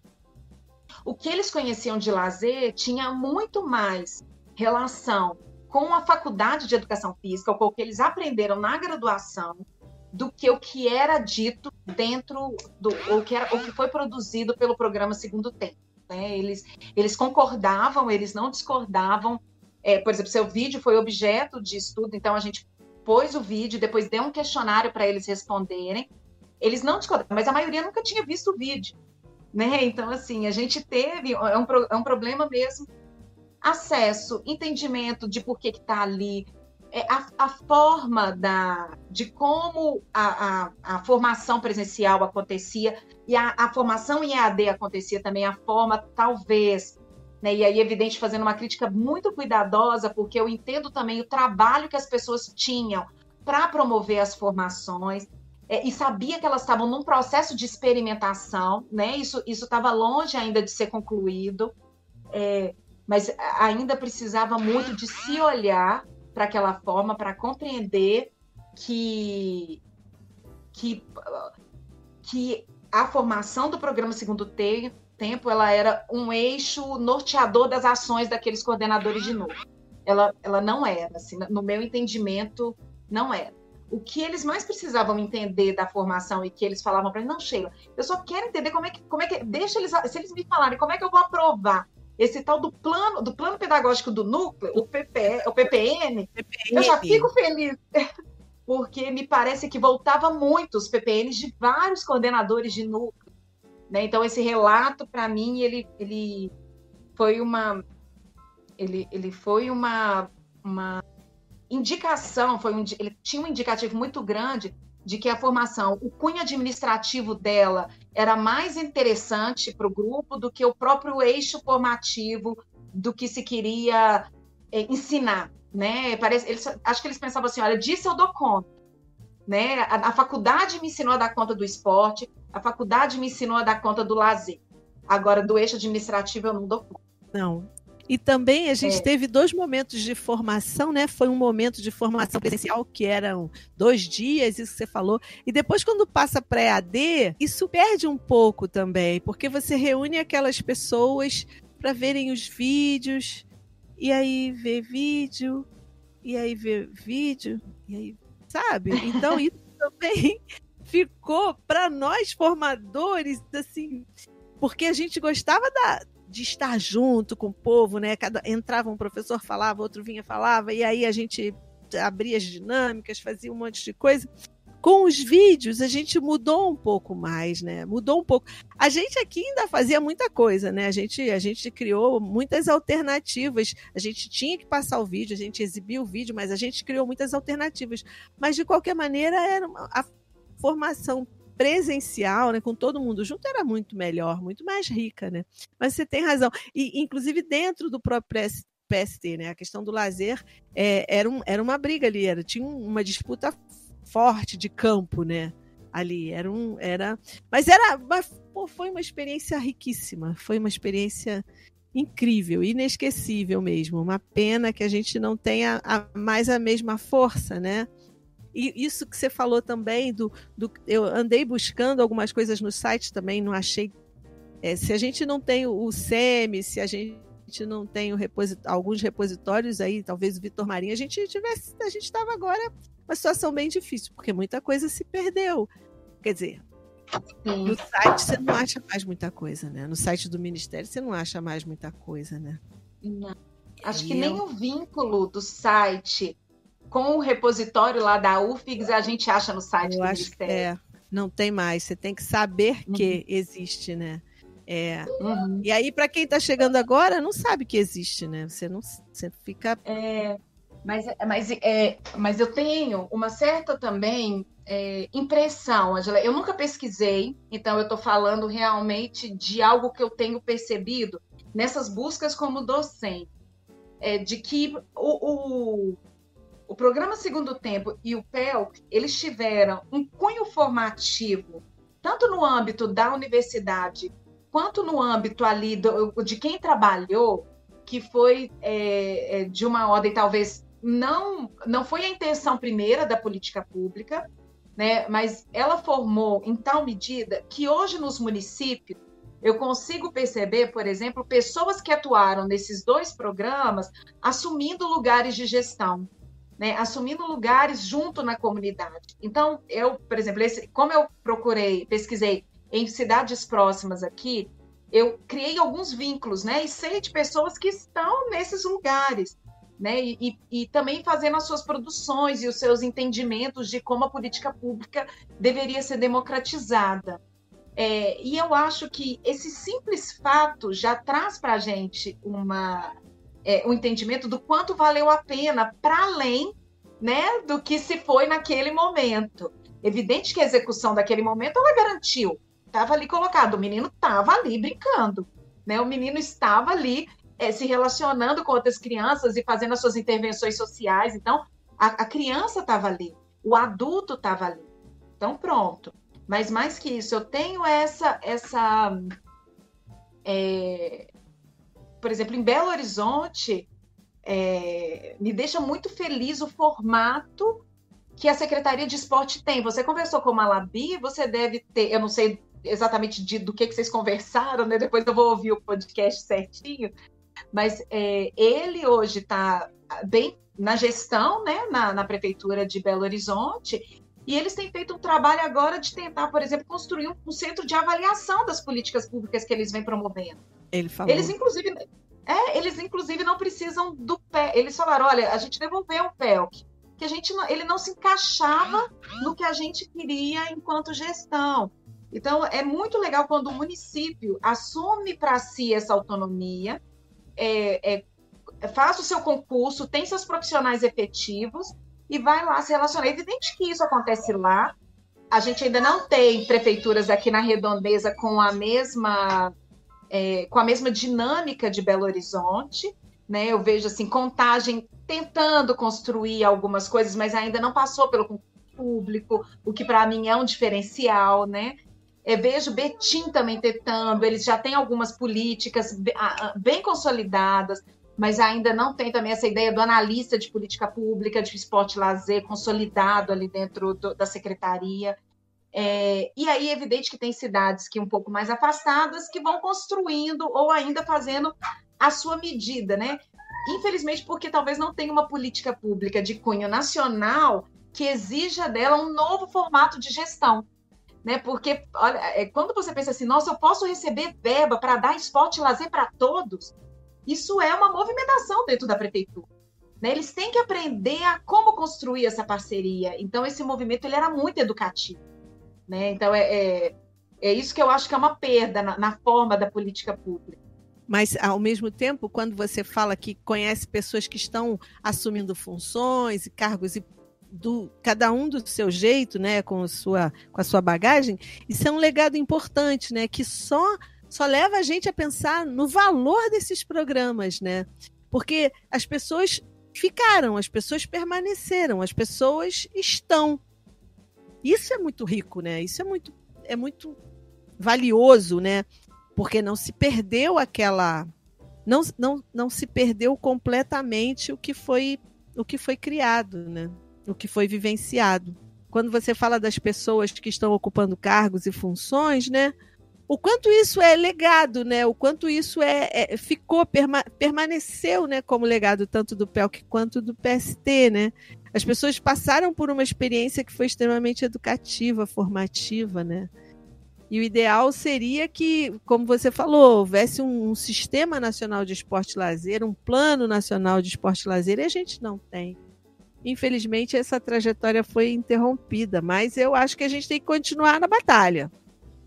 o que eles conheciam de lazer tinha muito mais relação com a faculdade de educação física, ou com o que eles aprenderam na graduação, do que o que era dito dentro do ou que, era, o que foi produzido pelo programa Segundo Tempo. Né? Eles, eles concordavam, eles não discordavam. É, por exemplo, seu vídeo foi objeto de estudo, então a gente pôs o vídeo, depois deu um questionário para eles responderem. Eles não discordaram, mas a maioria nunca tinha visto o vídeo. Né? Então, assim, a gente teve, é um, é um problema mesmo, acesso, entendimento de por que está ali, é a, a, forma da, de como a, a, a, formação presencial acontecia e a, a formação em EAD acontecia também, a forma, talvez, né, e aí, evidente, fazendo uma crítica muito cuidadosa, porque eu entendo também o trabalho que as pessoas tinham para promover as formações, é, e sabia que elas estavam num processo de experimentação, né? Isso estava longe ainda de ser concluído, é, mas ainda precisava muito de se olhar para aquela forma, para compreender que, que, que a formação do programa Segundo Tempo ela era um eixo norteador das ações daqueles coordenadores de novo. Ela, ela não era, assim, no meu entendimento, não era o que eles mais precisavam entender da formação e que eles falavam para mim, não, Sheila, eu só quero entender como é que, como é que, deixa eles, se eles me falarem como é que eu vou aprovar esse tal do plano, do plano pedagógico do núcleo, o, PP, o PPN, PPN, eu já fico feliz, porque me parece que voltava muito os PPNs de vários coordenadores de núcleo, né? Então esse relato para mim ele, ele foi uma ele, ele foi uma, uma indicação, foi um, ele tinha um indicativo muito grande de que a formação, o cunho administrativo dela era mais interessante para o grupo do que o próprio eixo formativo do que se queria é, ensinar, né? Parece, eles, acho que eles pensavam assim, olha, disso eu dou conta, né? A, a, faculdade me ensinou a dar conta do esporte, a faculdade me ensinou a dar conta do lazer. Agora, do eixo administrativo eu não dou conta. Não, e também a gente é. teve dois momentos de formação, né? Foi um momento de formação presencial que eram dois dias, isso que você falou. E depois, quando passa para EAD, isso perde um pouco também, porque você reúne aquelas pessoas para verem os vídeos, e aí vê vídeo, e aí vê vídeo, e aí, sabe? Então isso também ficou para nós formadores, assim, porque a gente gostava da, de estar junto com o povo, né? Cada, entrava um professor, falava, outro vinha, falava, e aí a gente abria as dinâmicas, fazia um monte de coisa. Com os vídeos, a gente mudou um pouco mais, né? Mudou um pouco. A gente aqui ainda fazia muita coisa, né? A gente, a gente criou muitas alternativas. A gente tinha que passar o vídeo, a gente exibia o vídeo, mas a gente criou muitas alternativas. Mas, de qualquer maneira, era uma, a formação presencial, né, com todo mundo junto, era muito melhor, muito mais rica, né? Mas você tem razão. E, inclusive, dentro do próprio PST, né, a questão do lazer é, era, um, era uma briga ali, era, tinha uma disputa forte de campo, né? Ali, era um. Era, mas era. Mas, pô, foi uma experiência riquíssima, foi uma experiência incrível, inesquecível mesmo. Uma pena que a gente não tenha a, mais a mesma força, né? E isso que você falou também, do, do eu andei buscando algumas coisas no site também, não achei. É, se a gente não tem o SEMI, se a gente não tem reposit alguns repositórios aí, talvez o Vitor Marinho, a gente tivesse, a gente estava agora uma situação bem difícil, porque muita coisa se perdeu. Quer dizer, Sim. no site você não acha mais muita coisa, né? No site do Ministério você não acha mais muita coisa, né? Não. Acho e que eu... nem o vínculo do site com o repositório lá da UFIGS a gente acha no site Eu do acho Ministério. é, não tem mais. Você tem que saber uhum. que existe, né? É. Uhum. E aí, para quem está chegando agora, não sabe que existe, né? Você não você fica. É, mas, mas, é, mas eu tenho uma certa também é, impressão, Angela. Eu nunca pesquisei, então eu estou falando realmente de algo que eu tenho percebido nessas buscas como docente. É, de que o, o o programa Segundo Tempo e o PEL, eles tiveram um cunho formativo, tanto no âmbito da universidade, quanto no âmbito ali do, de quem trabalhou, que foi é, é, de uma ordem talvez não não foi a intenção primeira da política pública, né? Mas ela formou em tal medida que hoje nos municípios eu consigo perceber, por exemplo, pessoas que atuaram nesses dois programas assumindo lugares de gestão né, assumindo lugares junto na comunidade. Então, eu, por exemplo, esse, como eu procurei, pesquisei em cidades próximas aqui, eu criei alguns vínculos, né, e sei de pessoas que estão nesses lugares, né, e, e, e também fazendo as suas produções e os seus entendimentos de como a política pública deveria ser democratizada. É, e eu acho que esse simples fato já traz para a gente uma, é, o entendimento do quanto valeu a pena para além né, do que se foi naquele momento. Evidente que a execução daquele momento ela garantiu, estava ali colocado, o menino estava ali brincando, né? O menino estava ali é, se relacionando com outras crianças e fazendo as suas intervenções sociais. Então, a, a criança estava ali, o adulto estava ali. Então, pronto. Mas mais que isso, eu tenho essa essa é, por exemplo, em Belo Horizonte, é, me deixa muito feliz o formato que a Secretaria de Esporte tem. Você conversou com a Malabi, você deve ter, eu não sei exatamente de, do que, que vocês conversaram, né? Depois eu vou ouvir o podcast certinho, mas é, ele hoje está bem na gestão, né, na, na, prefeitura de Belo Horizonte, e eles têm feito um trabalho agora de tentar, por exemplo, construir um, um centro de avaliação das políticas públicas que eles vêm promovendo. Ele falou. Eles, inclusive, é, eles inclusive não precisam do pé. Eles falaram: olha, a gente devolveu o PELC, que a gente não, ele não se encaixava no que a gente queria enquanto gestão. Então, é muito legal quando o município assume para si essa autonomia, é, é, faz o seu concurso, tem seus profissionais efetivos e vai lá se relacionar. É evidente que isso acontece lá. A gente ainda não tem prefeituras aqui na redondeza com a mesma é, com a mesma dinâmica de Belo Horizonte, né? Eu vejo assim contagem tentando construir algumas coisas, mas ainda não passou pelo público, o que para mim é um diferencial, né? É, vejo Betim também tentando, eles já têm algumas políticas bem consolidadas, mas ainda não tem também essa ideia do analista de política pública, de esporte lazer consolidado ali dentro do, da secretaria. É, e aí é evidente que tem cidades que um pouco mais afastadas que vão construindo ou ainda fazendo a sua medida, né? Infelizmente, porque talvez não tenha uma política pública de cunho nacional que exija dela um novo formato de gestão. Né? Porque olha, é, quando você pensa assim, nossa, eu posso receber verba para dar esporte e lazer para todos, isso é uma movimentação dentro da prefeitura. Né? Eles têm que aprender a como construir essa parceria. Então, esse movimento ele era muito educativo. Né? Então, é, é, é, isso que eu acho que é uma perda na, na forma da política pública. Mas, ao mesmo tempo, quando você fala que conhece pessoas que estão assumindo funções e cargos e do cada um do seu jeito, né, com sua com a sua bagagem, isso é um legado importante, né, que só só leva a gente a pensar no valor desses programas, né? Porque as pessoas ficaram, as pessoas permaneceram, as pessoas estão. Isso é muito rico, né? Isso é muito é muito valioso, né? Porque não se perdeu aquela não, não, não se perdeu completamente o que foi o que foi criado, né? O que foi vivenciado. Quando você fala das pessoas que estão ocupando cargos e funções, né? o quanto isso é legado, né? O quanto isso é, é ficou perma, permaneceu, né, como legado tanto do PELC quanto do PST, né? As pessoas passaram por uma experiência que foi extremamente educativa, formativa, né? E o ideal seria que, como você falou, houvesse um, um sistema nacional de esporte e lazer, um plano nacional de esporte e lazer, e a gente não tem. Infelizmente, essa trajetória foi interrompida, mas eu acho que a gente tem que continuar na batalha.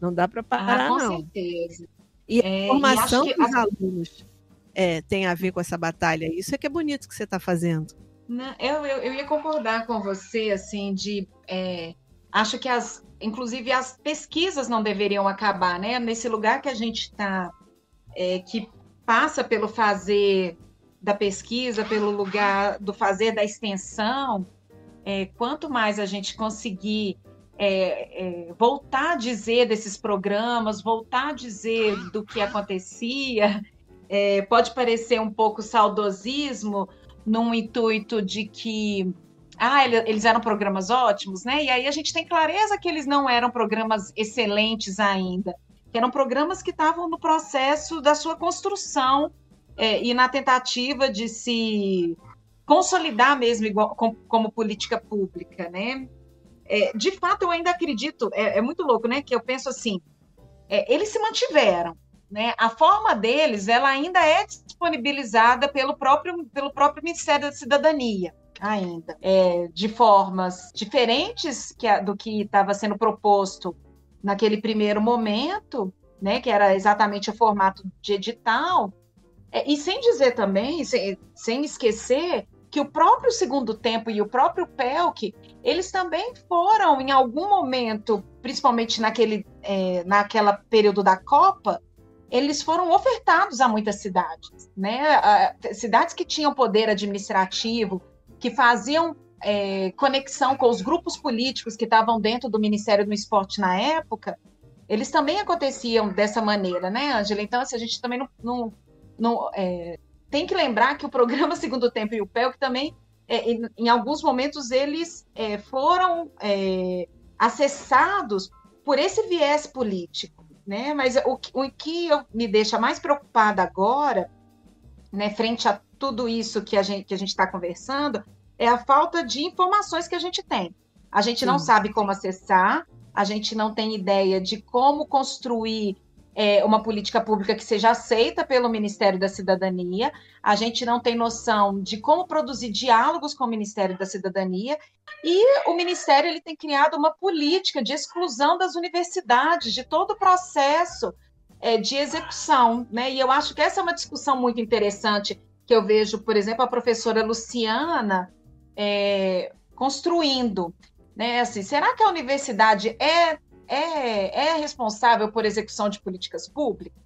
Não dá para parar, ah, com não. certeza. E a é, formação dos a... alunos é, tem a ver com essa batalha. Isso é que é bonito que você está fazendo. Não, eu, eu, eu, ia concordar com você, assim, de. É, acho que as. Inclusive, as pesquisas não deveriam acabar, né? Nesse lugar que a gente está, é, que passa pelo fazer da pesquisa, pelo lugar do fazer da extensão, é, quanto mais a gente conseguir é, é, voltar a dizer desses programas, voltar a dizer do que acontecia, é, pode parecer um pouco saudosismo, num intuito de que ah, eles eram programas ótimos, né? E aí a gente tem clareza que eles não eram programas excelentes ainda, que eram programas que estavam no processo da sua construção é, e na tentativa de se consolidar mesmo igual, como, como política pública, né? é, de fato, eu ainda acredito, é, é, muito louco, né? Que eu penso assim, é, eles se mantiveram, né? A forma deles, ela ainda é disponibilizada pelo próprio, pelo próprio Ministério da Cidadania, ainda, é, de formas diferentes que a, do que estava sendo proposto naquele primeiro momento, né? Que era exatamente o formato de edital. É, e sem dizer também, sem, sem esquecer que o próprio segundo tempo e o próprio Pelk, eles também foram, em algum momento, principalmente naquele é, naquela período da Copa, eles foram ofertados a muitas cidades, né? Cidades que tinham poder administrativo, que faziam é, conexão com os grupos políticos que estavam dentro do Ministério do Esporte na época, eles também aconteciam dessa maneira, né, Angela? Então, assim, a gente também não, não, não é, tem que lembrar que o programa Segundo Tempo e o PEL, que também, é, em, em, alguns momentos, eles é, foram é, acessados por esse viés político. Né? Mas o, o que eu, me deixa mais preocupada agora, né, frente a tudo isso que a gente que a está conversando, é a falta de informações que a gente tem. A gente Sim. não sabe como acessar, a gente não tem ideia de como construir é, uma política pública que seja aceita pelo Ministério da Cidadania. A gente não tem noção de como produzir diálogos com o Ministério da Cidadania e o Ministério ele tem criado uma política de exclusão das universidades de todo o processo é, de execução, né? E eu acho que essa é uma discussão muito interessante que eu vejo, por exemplo, a professora Luciana é, construindo. Né? Assim, será que a universidade é, é, é responsável por execução de políticas públicas?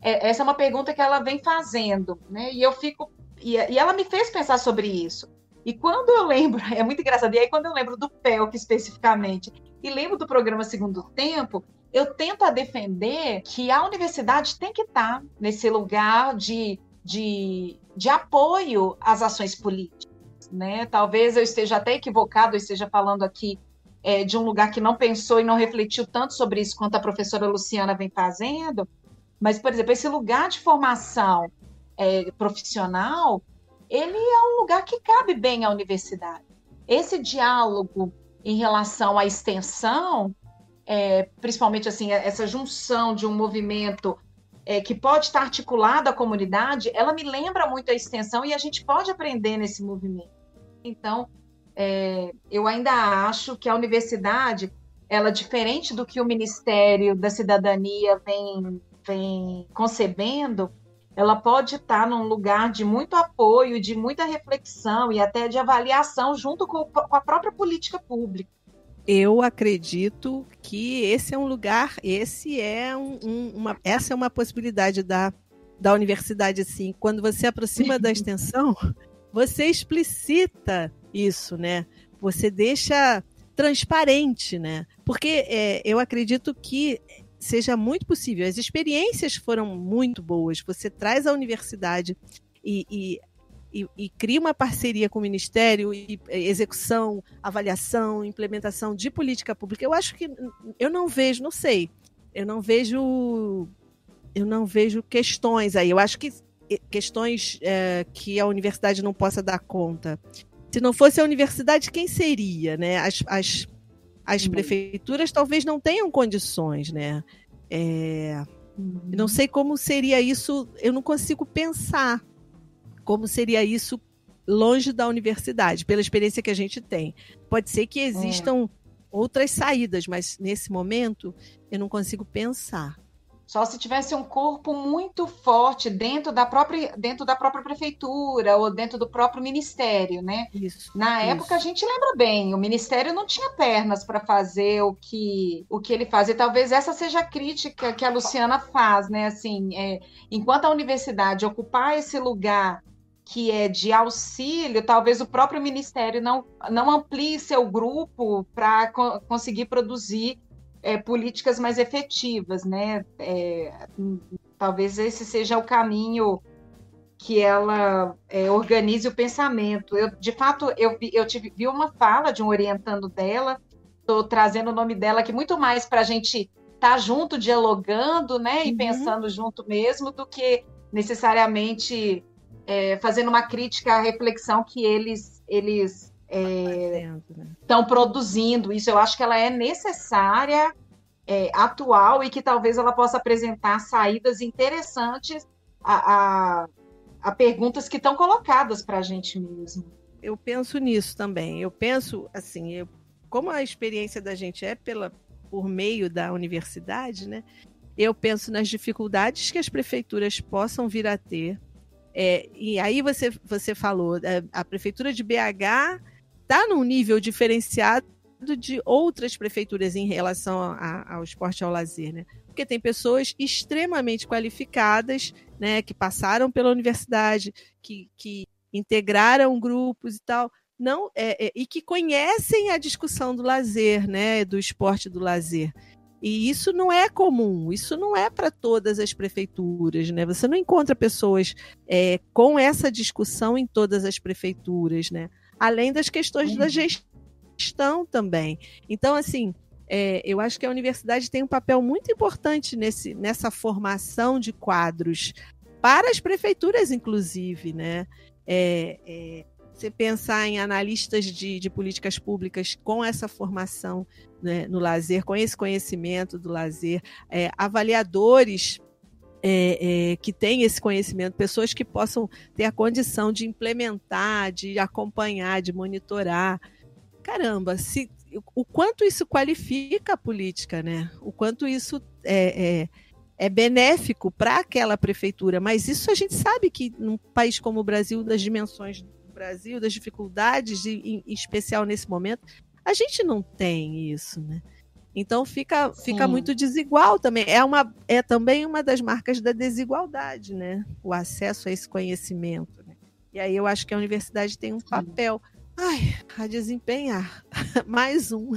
É, essa é uma pergunta que ela vem fazendo, né? E eu fico. E, e ela me fez pensar sobre isso. E quando eu lembro, é muito engraçado, e aí quando eu lembro do PELC especificamente, e lembro do programa Segundo Tempo, eu tento defender que a universidade tem que estar nesse lugar de, de, de apoio às ações políticas. Né? Talvez eu esteja até equivocado, eu esteja falando aqui é, de um lugar que não pensou e não refletiu tanto sobre isso quanto a professora Luciana vem fazendo, mas, por exemplo, esse lugar de formação é, profissional, ele é um lugar que cabe bem à universidade. Esse diálogo em relação à extensão, é, principalmente assim essa junção de um movimento é, que pode estar articulado à comunidade, ela me lembra muito a extensão e a gente pode aprender nesse movimento. Então, é, eu ainda acho que a universidade, ela diferente do que o Ministério da Cidadania vem, vem concebendo, ela pode estar num lugar de muito apoio, de muita reflexão e até de avaliação junto com, com a própria política pública eu acredito que esse é um lugar, esse é um, um, uma, essa é uma possibilidade da, da universidade, sim. Quando você aproxima da extensão, você explicita isso, né? Você deixa transparente, né? Porque é, eu acredito que seja muito possível. As experiências foram muito boas. Você traz a universidade e, e e, e cria uma parceria com o Ministério e execução, avaliação, implementação de política pública. Eu acho que eu não vejo, não sei, eu não vejo, eu não vejo questões aí. Eu acho que questões é, que a universidade não possa dar conta. Se não fosse a universidade, quem seria, né? As, as, as prefeituras talvez não tenham condições, né? É, não sei como seria isso, eu não consigo pensar como seria isso longe da universidade, pela experiência que a gente tem. Pode ser que existam é. outras saídas, mas nesse momento eu não consigo pensar. Só se tivesse um corpo muito forte dentro da própria, dentro da própria prefeitura ou dentro do próprio ministério, né? Isso, Na isso. época a gente lembra bem, o ministério não tinha pernas para fazer o que o que ele faz. E talvez essa seja a crítica que a Luciana faz, né? Assim, é, enquanto a universidade ocupar esse lugar que é de auxílio, talvez o próprio ministério não, não amplie seu grupo para co conseguir produzir é, políticas mais efetivas, né? É, talvez esse seja o caminho que ela é, organize o pensamento. Eu, de fato, eu, eu tive, vi uma fala de um orientando dela, estou trazendo o nome dela aqui muito mais para a gente estar tá junto, dialogando, né, e uhum. pensando junto mesmo, do que necessariamente é, fazendo uma crítica à reflexão que eles eles estão é, né? produzindo. Isso eu acho que ela é necessária, é, atual e que talvez ela possa apresentar saídas interessantes a, a, a perguntas que estão colocadas para a gente mesmo. Eu penso nisso também. Eu penso assim, eu, como a experiência da gente é pela por meio da universidade, né? Eu penso nas dificuldades que as prefeituras possam vir a ter é, e aí você, você falou, é, a prefeitura de BH está num nível diferenciado de outras prefeituras em relação a, ao esporte ao lazer, né? Porque tem pessoas extremamente qualificadas, né, que passaram pela universidade, que, que integraram grupos e tal, não é, é, e que conhecem a discussão do lazer, né, do esporte do lazer. E isso não é comum, isso não é para todas as prefeituras, né? Você não encontra pessoas é, com essa discussão em todas as prefeituras, né? Além das questões uhum. da gestão também. Então, assim, é, eu acho que a universidade tem um papel muito importante nesse, nessa formação de quadros para as prefeituras, inclusive, né? É, é, você pensar em analistas de, de políticas públicas com essa formação né, no lazer, com esse conhecimento do lazer, é, avaliadores é, é, que têm esse conhecimento, pessoas que possam ter a condição de implementar, de acompanhar, de monitorar. Caramba, se, o quanto isso qualifica a política, né? O quanto isso é, é é benéfico para aquela prefeitura, mas isso a gente sabe que num país como o Brasil, das dimensões do Brasil, das dificuldades, em, em especial nesse momento, a gente não tem isso, né? Então fica, fica muito desigual também. É, uma, é também uma das marcas da desigualdade, né? O acesso a esse conhecimento. Né? E aí eu acho que a universidade tem um papel ai, a desempenhar. Mais um.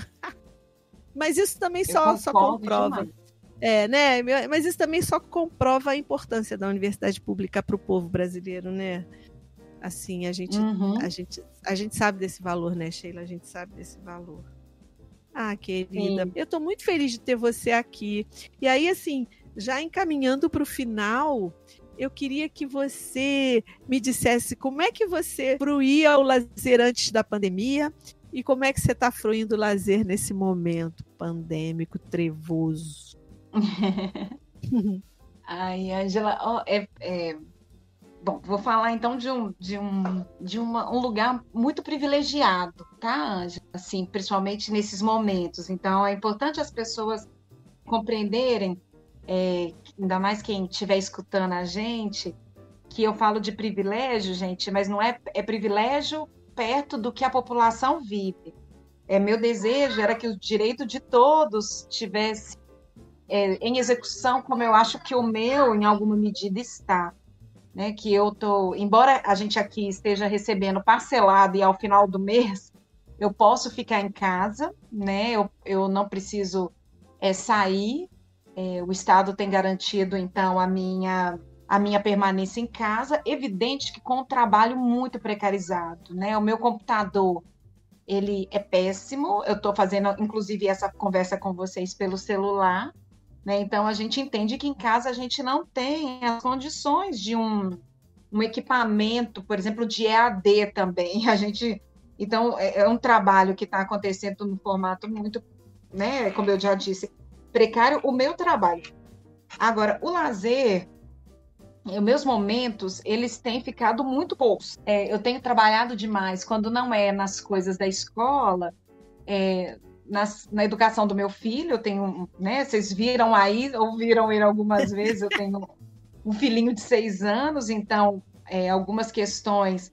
Mas isso também só, só comprova. Demais. É, né? Mas isso também só comprova a importância da universidade pública para o povo brasileiro, né? Assim, a gente, uhum. a, gente, a gente sabe desse valor, né, Sheila? A gente sabe desse valor. Ah, querida, Sim. eu estou muito feliz de ter você aqui. E aí, assim, já encaminhando para o final, eu queria que você me dissesse como é que você fruía o lazer antes da pandemia e como é que você está fruindo o lazer nesse momento pandêmico, trevoso. Ai, Angela, oh, é, é, bom, vou falar então de um, de um, de uma, um lugar muito privilegiado, tá, Angela? Assim, principalmente nesses momentos. Então, é importante as pessoas compreenderem, é, ainda mais quem estiver escutando a gente, que eu falo de privilégio, gente, mas não é, é privilégio perto do que a população vive. É, meu desejo era que o direito de todos tivesse é, em execução como eu acho que o meu, em alguma medida, está. Né, que eu tô, embora a gente aqui esteja recebendo parcelado e ao final do mês eu posso ficar em casa, né? Eu, eu não preciso é, sair. É, o Estado tem garantido então a minha a minha permanência em casa. Evidente que com um trabalho muito precarizado, né? O meu computador ele é péssimo. Eu estou fazendo, inclusive, essa conversa com vocês pelo celular. Né? Então, a gente entende que em casa a gente não tem as condições de um, um equipamento, por exemplo, de EAD também. A gente, então, é, é um trabalho que está acontecendo no formato muito, né, como eu já disse, precário. O meu trabalho. Agora, o lazer, os meus momentos, eles têm ficado muito poucos. É, eu tenho trabalhado demais, quando não é nas coisas da escola, é, na, na, educação do meu filho, eu tenho, né? Vocês viram aí, ouviram ele algumas vezes, eu tenho um filhinho de seis anos, então é, algumas questões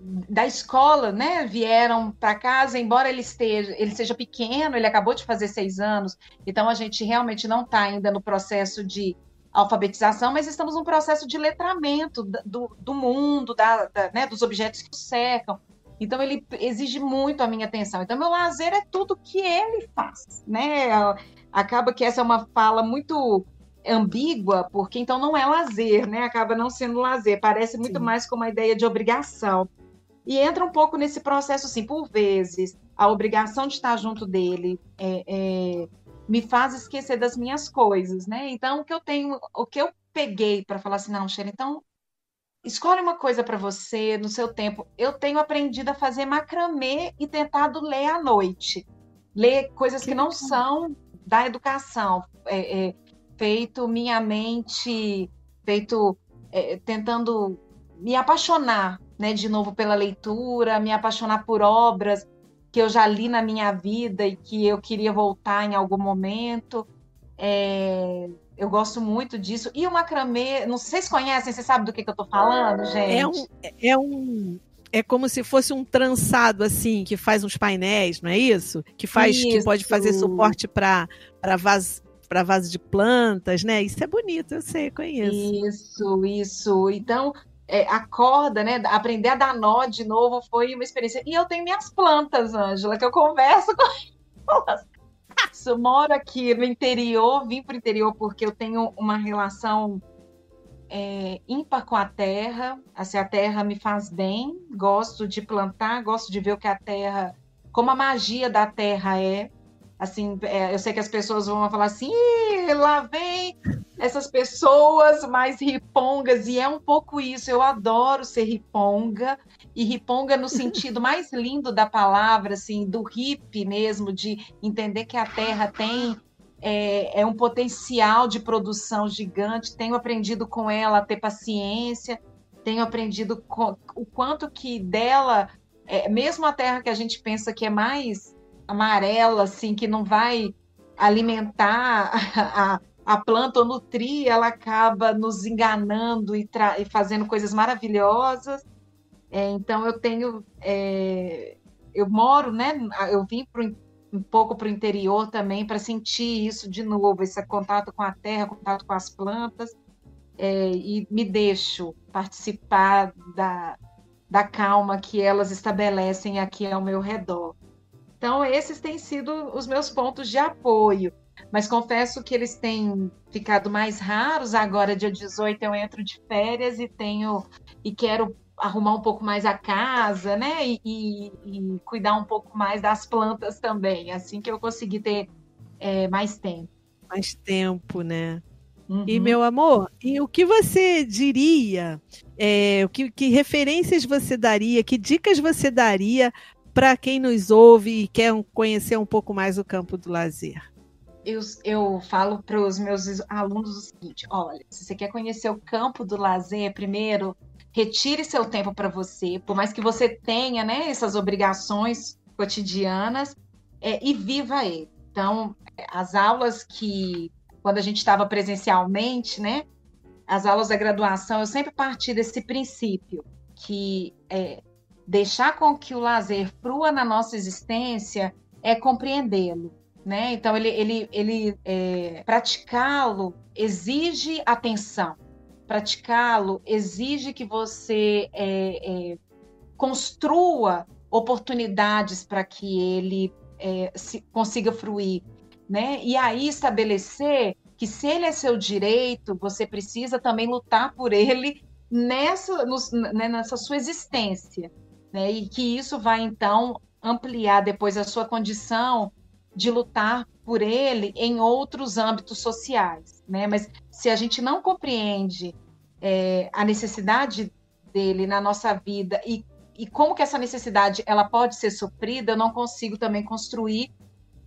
da escola, né, vieram para casa, embora ele esteja, ele seja pequeno, ele acabou de fazer seis anos, então a gente realmente não está ainda no processo de alfabetização, mas estamos num processo de letramento do, do mundo, da, da né, dos objetos que o cercam. Então ele exige muito a minha atenção. Então meu lazer é tudo que ele faz, né? Acaba que essa é uma fala muito ambígua, porque então não é lazer, né? Acaba não sendo lazer, parece muito Sim. mais como uma ideia de obrigação. E entra um pouco nesse processo, assim, por vezes, a obrigação de estar junto dele é, é, me faz esquecer das minhas coisas, né? Então, o que eu tenho, o que eu peguei para falar assim, não, Sheila, então Escolhe uma coisa para você no seu tempo. Eu tenho aprendido a fazer macramê e tentado ler à noite. Ler coisas que, que não são da educação. É, é, feito minha mente, feito é, tentando me apaixonar né, de novo pela leitura, me apaixonar por obras que eu já li na minha vida e que eu queria voltar em algum momento. É, eu gosto muito disso. E o macramê, não sei se vocês conhecem, vocês sabem do que, que eu estou falando, gente? É um, é um. É como se fosse um trançado assim, que faz uns painéis, não é isso? Que faz, isso. que pode fazer suporte para vaso para vaso de plantas, né? Isso é bonito, eu sei, conheço. Isso, isso. Então, é, a corda, né? Aprender a dar nó de novo foi uma experiência. E eu tenho minhas plantas, Ângela, que eu converso com elas eu moro aqui no interior, vim para o interior porque eu tenho uma relação é, ímpar com a terra. Assim, a terra me faz bem, gosto de plantar, gosto de ver o que a terra, como a magia da terra é. Assim, é, eu sei que as pessoas vão falar assim, lá vem essas pessoas mais ripongas, e é um pouco isso. Eu adoro ser riponga, e riponga no sentido mais lindo da palavra, assim, do hip mesmo, de entender que a terra tem é, é, um potencial de produção gigante. Tenho aprendido com ela a ter paciência, tenho aprendido com, o quanto que dela, é, mesmo a terra que a gente pensa que é mais amarela, assim, que não vai alimentar a, a planta ou nutrir, ela acaba nos enganando e, e fazendo coisas maravilhosas. É, então eu tenho, é, eu moro, né? Eu vim pro, um pouco para o interior também para sentir isso de novo, esse contato com a terra, contato com as plantas, é, e me deixo participar da, da calma que elas estabelecem aqui ao meu redor. Então, esses têm sido os meus pontos de apoio mas confesso que eles têm ficado mais raros. Agora, dia 18, eu entro de férias e tenho e quero arrumar um pouco mais a casa, né? E, e, e cuidar um pouco mais das plantas também, assim que eu conseguir ter é, mais tempo. Mais tempo, né? Uhum. E meu amor, e o que você diria? É, que, que referências você daria? Que dicas você daria para quem nos ouve e quer conhecer um pouco mais o campo do lazer? eu, eu falo para os meus alunos o seguinte: olha, se você quer conhecer o campo do lazer, primeiro retire seu tempo para você, por mais que você tenha né, essas obrigações cotidianas, é, e viva ele. Então, as aulas que, quando a gente estava presencialmente, né, as aulas da graduação, eu sempre parti desse princípio, que é, deixar com que o lazer frua na nossa existência é compreendê-lo né? Então ele, ele, ele é, praticá-lo exige atenção, praticá-lo exige que você é, é, construa oportunidades para que ele é, se, consiga fruir, né? E aí estabelecer que se ele é seu direito, você precisa também lutar por ele nessa, nos, né, nessa sua existência, né? E que isso vai então ampliar depois a sua condição de lutar por ele em outros âmbitos sociais, né? Mas se a gente não compreende é, a necessidade dele na nossa vida e, e como que essa necessidade ela pode ser suprida, eu não consigo também construir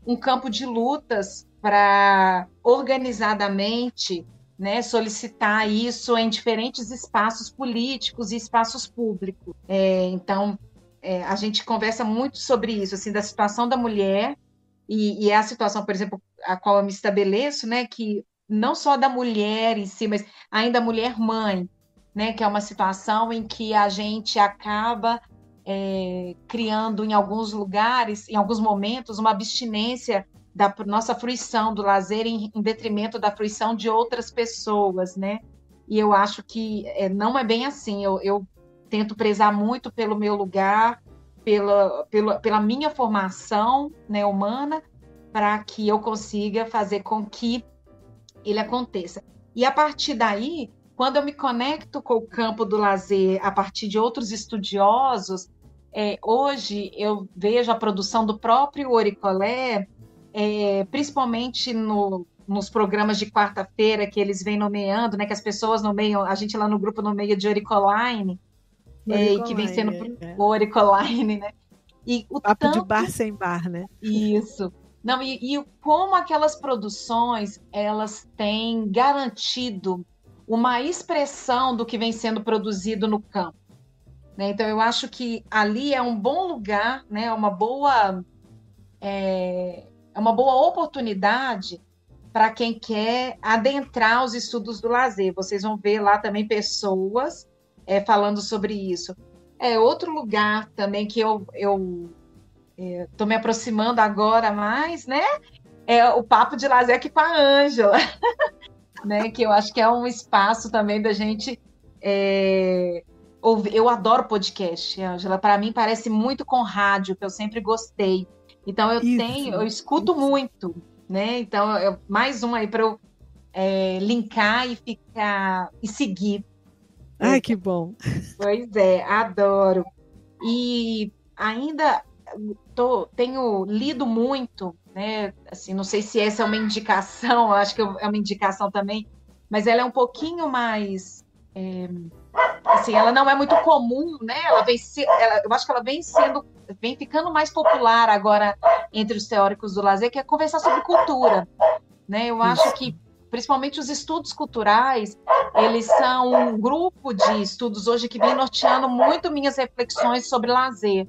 um campo de lutas para organizadamente né, solicitar isso em diferentes espaços políticos e espaços públicos. É, então, é, a gente conversa muito sobre isso, assim, da situação da mulher e, e, é a situação, por exemplo, a qual eu me estabeleço, né, que não só da mulher em si, mas ainda a mulher mãe, né, que é uma situação em que a gente acaba é, criando em alguns lugares, em alguns momentos, uma abstinência da nossa fruição do lazer em, em detrimento da fruição de outras pessoas, né? E eu acho que é, não é bem assim. Eu, eu tento prezar muito pelo meu lugar, pela, pela, pela minha formação né, humana para que eu consiga fazer com que ele aconteça. E a partir daí, quando eu me conecto com o campo do lazer a partir de outros estudiosos, é, hoje eu vejo a produção do próprio Oricolé, é, principalmente no, nos programas de quarta-feira que eles vêm nomeando, né, que as pessoas nomeiam, a gente lá no grupo nomeia de Oricoline, é, que vem sendo é. Oricoline, né? E o Papo tanto... de bar sem bar, né? Isso. Não, e, e como aquelas produções elas têm garantido uma expressão do que vem sendo produzido no campo. Né? Então, eu acho que ali é um bom lugar, né? uma boa é, é uma boa oportunidade para quem quer adentrar os estudos do lazer. Vocês vão ver lá também pessoas é, falando sobre isso. É outro lugar também que eu estou é, me aproximando agora mais, né? É o papo de aqui com a Ângela, né? Que eu acho que é um espaço também da gente é, ouvir. Eu adoro podcast, Ângela. Para mim parece muito com rádio, que eu sempre gostei. Então eu isso, tenho, eu escuto isso. muito, né? Então eu, mais um aí para eu é, linkar e ficar e seguir Ai, que bom. Pois é, adoro. E ainda tô, tenho lido muito, né? Assim, não sei se essa é uma indicação, acho que é uma indicação também, mas ela é um pouquinho mais. É, assim, ela não é muito comum, né? Ela vem se, ela, eu acho que ela vem sendo, vem ficando mais popular agora entre os teóricos do lazer, que é conversar sobre cultura. Né? Eu acho que principalmente os estudos culturais, eles são um grupo de estudos hoje que vem norteando muito minhas reflexões sobre lazer.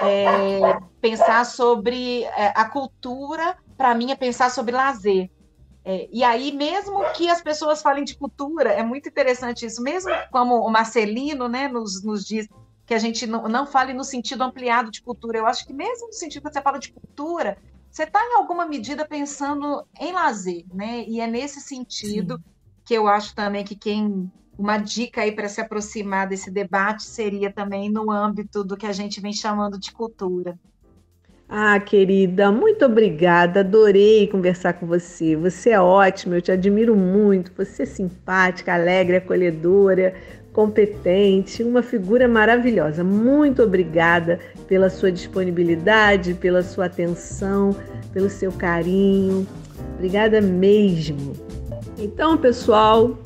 É, pensar sobre é, a cultura, para mim, é pensar sobre lazer. É, e aí, mesmo que as pessoas falem de cultura, é muito interessante isso, mesmo como o Marcelino né, nos, nos diz que a gente não, não fale no sentido ampliado de cultura. Eu acho que mesmo no sentido que você fala de cultura, você está em alguma medida pensando em lazer, né? E é nesse sentido Sim. que eu acho também que quem uma dica aí para se aproximar desse debate seria também no âmbito do que a gente vem chamando de cultura. Ah, querida, muito obrigada. Adorei conversar com você. Você é ótima, eu te admiro muito. Você é simpática, alegre, acolhedora, competente, uma figura maravilhosa. Muito obrigada pela sua disponibilidade, pela sua atenção, pelo seu carinho. Obrigada mesmo. Então, pessoal,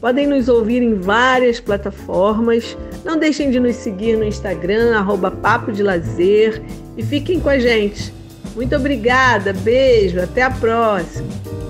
podem nos ouvir em várias plataformas. Não deixem de nos seguir no Instagram, arroba Papo de Lazer, e fiquem com a gente. Muito obrigada, beijo, até a próxima!